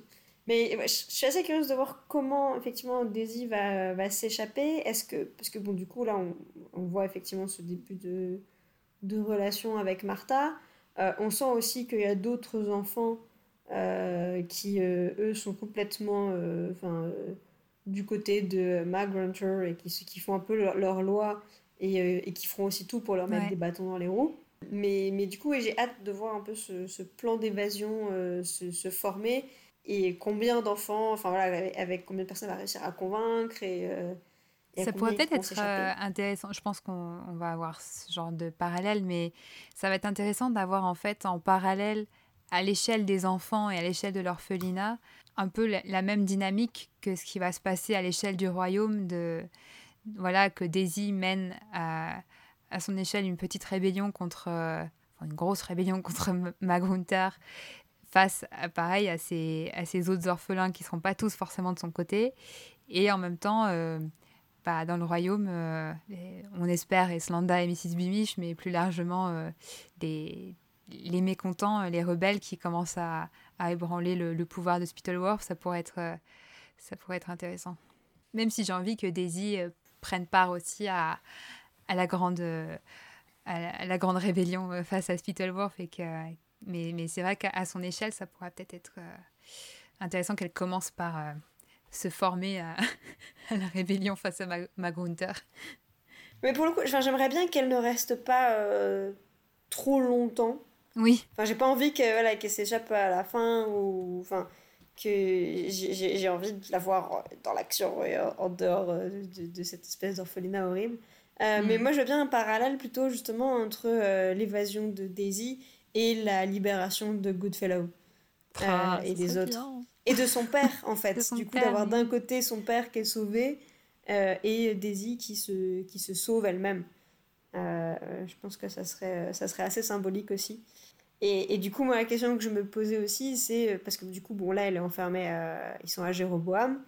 Mais je suis assez curieuse de voir comment effectivement Daisy va, va s'échapper. Est-ce que parce que bon du coup là on, on voit effectivement ce début de, de relation avec Martha. Euh, on sent aussi qu'il y a d'autres enfants euh, qui euh, eux sont complètement enfin du côté de Mag et qui, qui font un peu leur, loi et, et, qui feront aussi tout pour leur mettre des bâtons dans les roues. Mais, mais du coup, j'ai hâte de voir un peu ce, ce plan d'évasion se, se, former et combien d'enfants, enfin voilà, avec, combien de personnes va réussir à convaincre et, euh, ça pourrait peut-être être, euh, intéressant. Je pense qu'on va avoir ce genre de parallèle, mais ça va être intéressant d'avoir en fait en parallèle à l'échelle des enfants et à l'échelle de l'orphelinat un peu la, même dynamique que ce qui va se passer à l'échelle du royaume de voilà que Daisy mène à, à son échelle une petite rébellion contre euh, une grosse rébellion contre Magrunter face, à, pareil, à ces, à autres orphelins qui ne seront pas tous forcément de son côté. Et en même temps, euh, bah, dans le royaume, euh, on espère Eslanda et Mrs. Bimish, mais plus largement euh, des, les mécontents, les rebelles qui commencent à, à ébranler le, pouvoir de Spittleworth, ça pourrait être, ça pourrait être intéressant. Même si j'ai envie que Daisy prenne part aussi à, à la grande... À la, grande rébellion face à Spittleworth et que, mais, mais c'est vrai qu'à son échelle, ça pourrait peut-être être, euh, intéressant qu'elle commence par euh, se former à, la rébellion face à Magrunter. Mais pour le coup, j'aimerais bien qu'elle ne reste pas euh, trop longtemps. Oui. Enfin, j'ai pas envie qu'elle voilà, s'échappe à la fin ou. Enfin, que j'ai envie de la voir dans l'action en dehors de, de, cette espèce d'orphelinat horrible. Mais mm. moi, je veux bien un parallèle plutôt justement entre l'évasion de Daisy et la libération de Goodfellow ah, euh, et des autres. Et de son père, en fait. du coup, d'avoir d'un côté son père qui est sauvé euh, et Daisy qui se, qui se sauve elle-même. Euh, je pense que ça serait, ça serait assez symbolique aussi. Et, et, du coup, moi, la question que je me posais aussi, c'est parce que du coup, bon, là, elle est enfermée, ils sont à Jéroboam.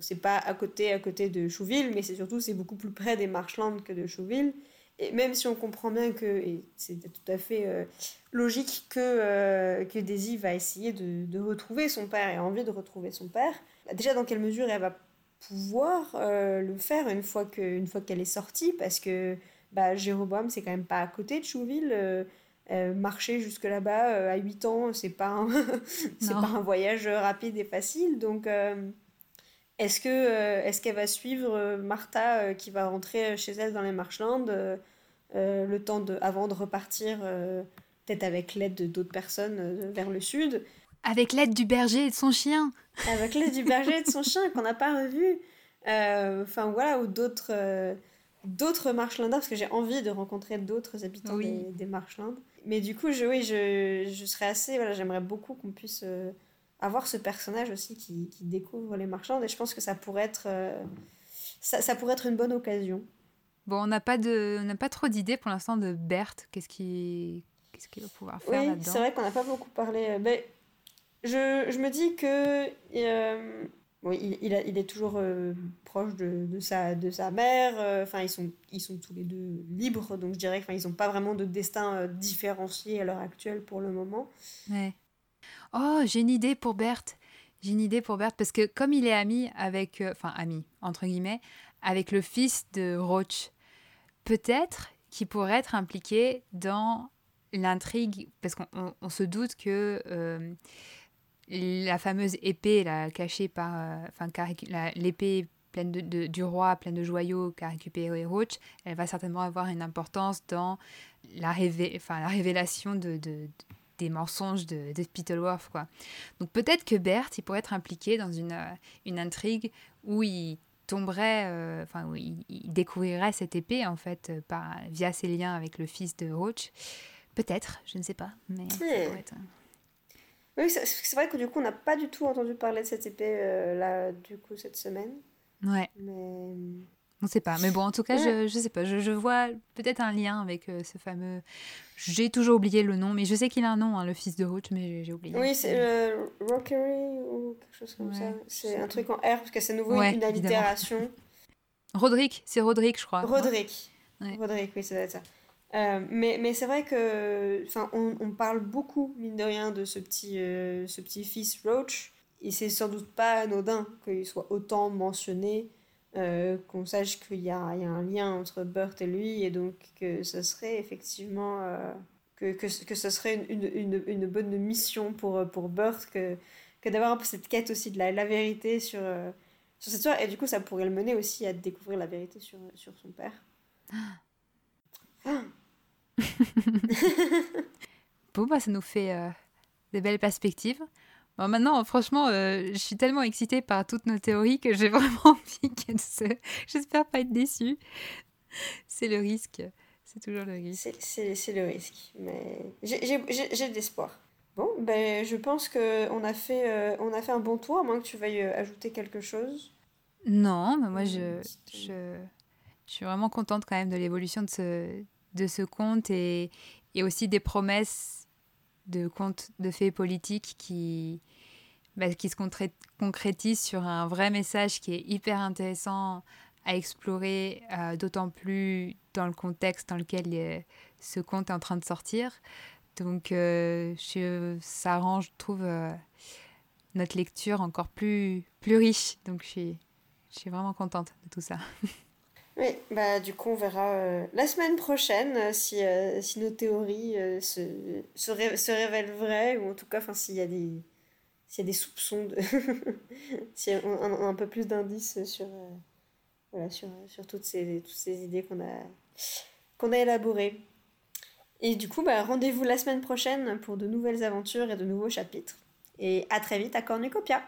C'est pas à côté, à côté de Chouville, mais c'est surtout, c'est beaucoup plus près des Marshlands que de Chouville. Et même si on comprend bien que, et c'est tout à fait euh, logique que, euh, que Daisy va essayer de, de, retrouver son père et a envie de retrouver son père, bah, déjà dans quelle mesure elle va pouvoir euh, le faire une fois qu'elle fois qu'elle est sortie, parce que bah, Jéroboam, c'est quand même pas à côté de Chouville. marcher jusque là-bas à 8 ans, c'est pas, c'est pas un voyage rapide et facile. Donc, est-ce que euh, est-ce qu'elle va suivre euh, Martha euh, qui va rentrer chez elle dans les Marshlands le temps de avant de repartir peut-être avec l'aide d'autres personnes vers le sud? Avec l'aide du berger et de son chien Avec l'aide du berger et de son chien qu'on n'a pas revu Enfin voilà, ou d'autres d'autres Marshlanders parce que j'ai envie de rencontrer d'autres habitants des, des, Marshlands. Mais du coup, je, oui, je, je serais assez. Voilà, j'aimerais beaucoup qu'on puisse avoir ce personnage aussi qui, qui, découvre les marchands et je pense que ça pourrait être euh, ça, ça, pourrait être une bonne occasion. Bon, on n'a pas de on pas trop d'idées pour l'instant de Berthe, qu'est-ce qui qu'est-ce qu'il va pouvoir faire oui, c'est vrai qu'on n'a pas beaucoup parlé mais je, je me dis que euh, bon, il, il, a, il, est toujours euh, proche de, de, sa, de sa mère. Enfin, ils, sont, ils sont tous les deux libres, donc je dirais qu'ils n'ont pas vraiment de destin différencié à l'heure actuelle pour le moment. Ouais. Oh, j'ai une idée pour Berthe. J'ai une idée pour Berthe parce que comme il est ami avec, euh, enfin ami entre guillemets, avec le fils de Roach, peut-être qu'il pourrait être impliqué dans l'intrigue parce qu'on se doute que euh, la fameuse épée là, cachée par, euh, enfin l'épée pleine de, du roi, pleine de joyaux qu'a récupéré Roach, elle va certainement avoir une importance dans la, révé la révélation de, des mensonges de, de Spittleworth, quoi. Donc peut-être que Bert, il pourrait être impliqué dans une, euh, une intrigue où il tomberait, euh, enfin, où il, découvrirait cette épée, en fait, euh, par, via ses liens avec le fils de Roach. Peut-être, je ne sais pas, mais Oui, c'est vrai que du coup, on n'a pas du tout entendu parler de cette épée, là, du coup, cette semaine. Ouais. Mais... On ne sait pas. Mais bon, en tout cas, je ne sais pas. Je, je vois peut-être un lien avec euh, ce fameux. J'ai toujours oublié le nom, mais je sais qu'il a un nom, hein, le fils de Roach, mais j'ai oublié. Oui, c'est euh, Rockery ou quelque chose comme ça. C'est un truc en R, parce que c'est nouveau une allitération. Roderick, c'est Roderick, je crois. Roderick. Roderick, oui, ça ça. Euh, mais mais c'est vrai que on, on parle beaucoup, mine de rien, de ce petit, euh, ce petit fils Roach. Et c'est sans doute pas anodin qu'il soit autant mentionné euh, qu'on sache qu'il y, a un lien entre Burt et lui, et donc que ce serait effectivement euh, que, que, que, ce serait une, une, bonne mission pour, pour Burt que, que d'avoir cette quête aussi de la, la vérité sur, euh, sur cette histoire, et du coup ça pourrait le mener aussi à découvrir la vérité sur, sur son père. Ah. bon, bah, ça nous fait des belles perspectives maintenant, franchement, euh, je suis tellement excitée par toutes nos théories que j'ai vraiment envie qu'elles se... J'espère pas être déçue. C'est le risque. C'est toujours le risque. C'est le risque. Mais j'ai de l'espoir. Bon, ben, je pense qu'on a, fait, euh, on a fait un bon tour, à moins que tu veuilles euh, ajouter quelque chose. Non, mais moi, je, je, je suis vraiment contente quand même de l'évolution de ce, de ce conte et, et aussi des promesses de contes de faits politiques qui, bah, qui se concrétise sur un vrai message qui est hyper intéressant à explorer, euh, d'autant plus dans le contexte dans lequel euh, ce conte est en train de sortir. Donc euh, ça rend, je trouve, notre lecture encore plus, plus riche. Donc je suis, je suis vraiment contente de tout ça. Oui, bah du coup on verra la semaine prochaine si, si nos théories se, se, se, révèlent vraies ou en tout cas s'il y a des, s'il y a des soupçons, de s'il y a un, peu plus d'indices sur, euh, voilà, sur, sur toutes, ces, toutes ces idées qu'on a, qu'on a élaborées. Et du coup, bah, rendez-vous la semaine prochaine pour de nouvelles aventures et de nouveaux chapitres. Et à très vite à Cornucopia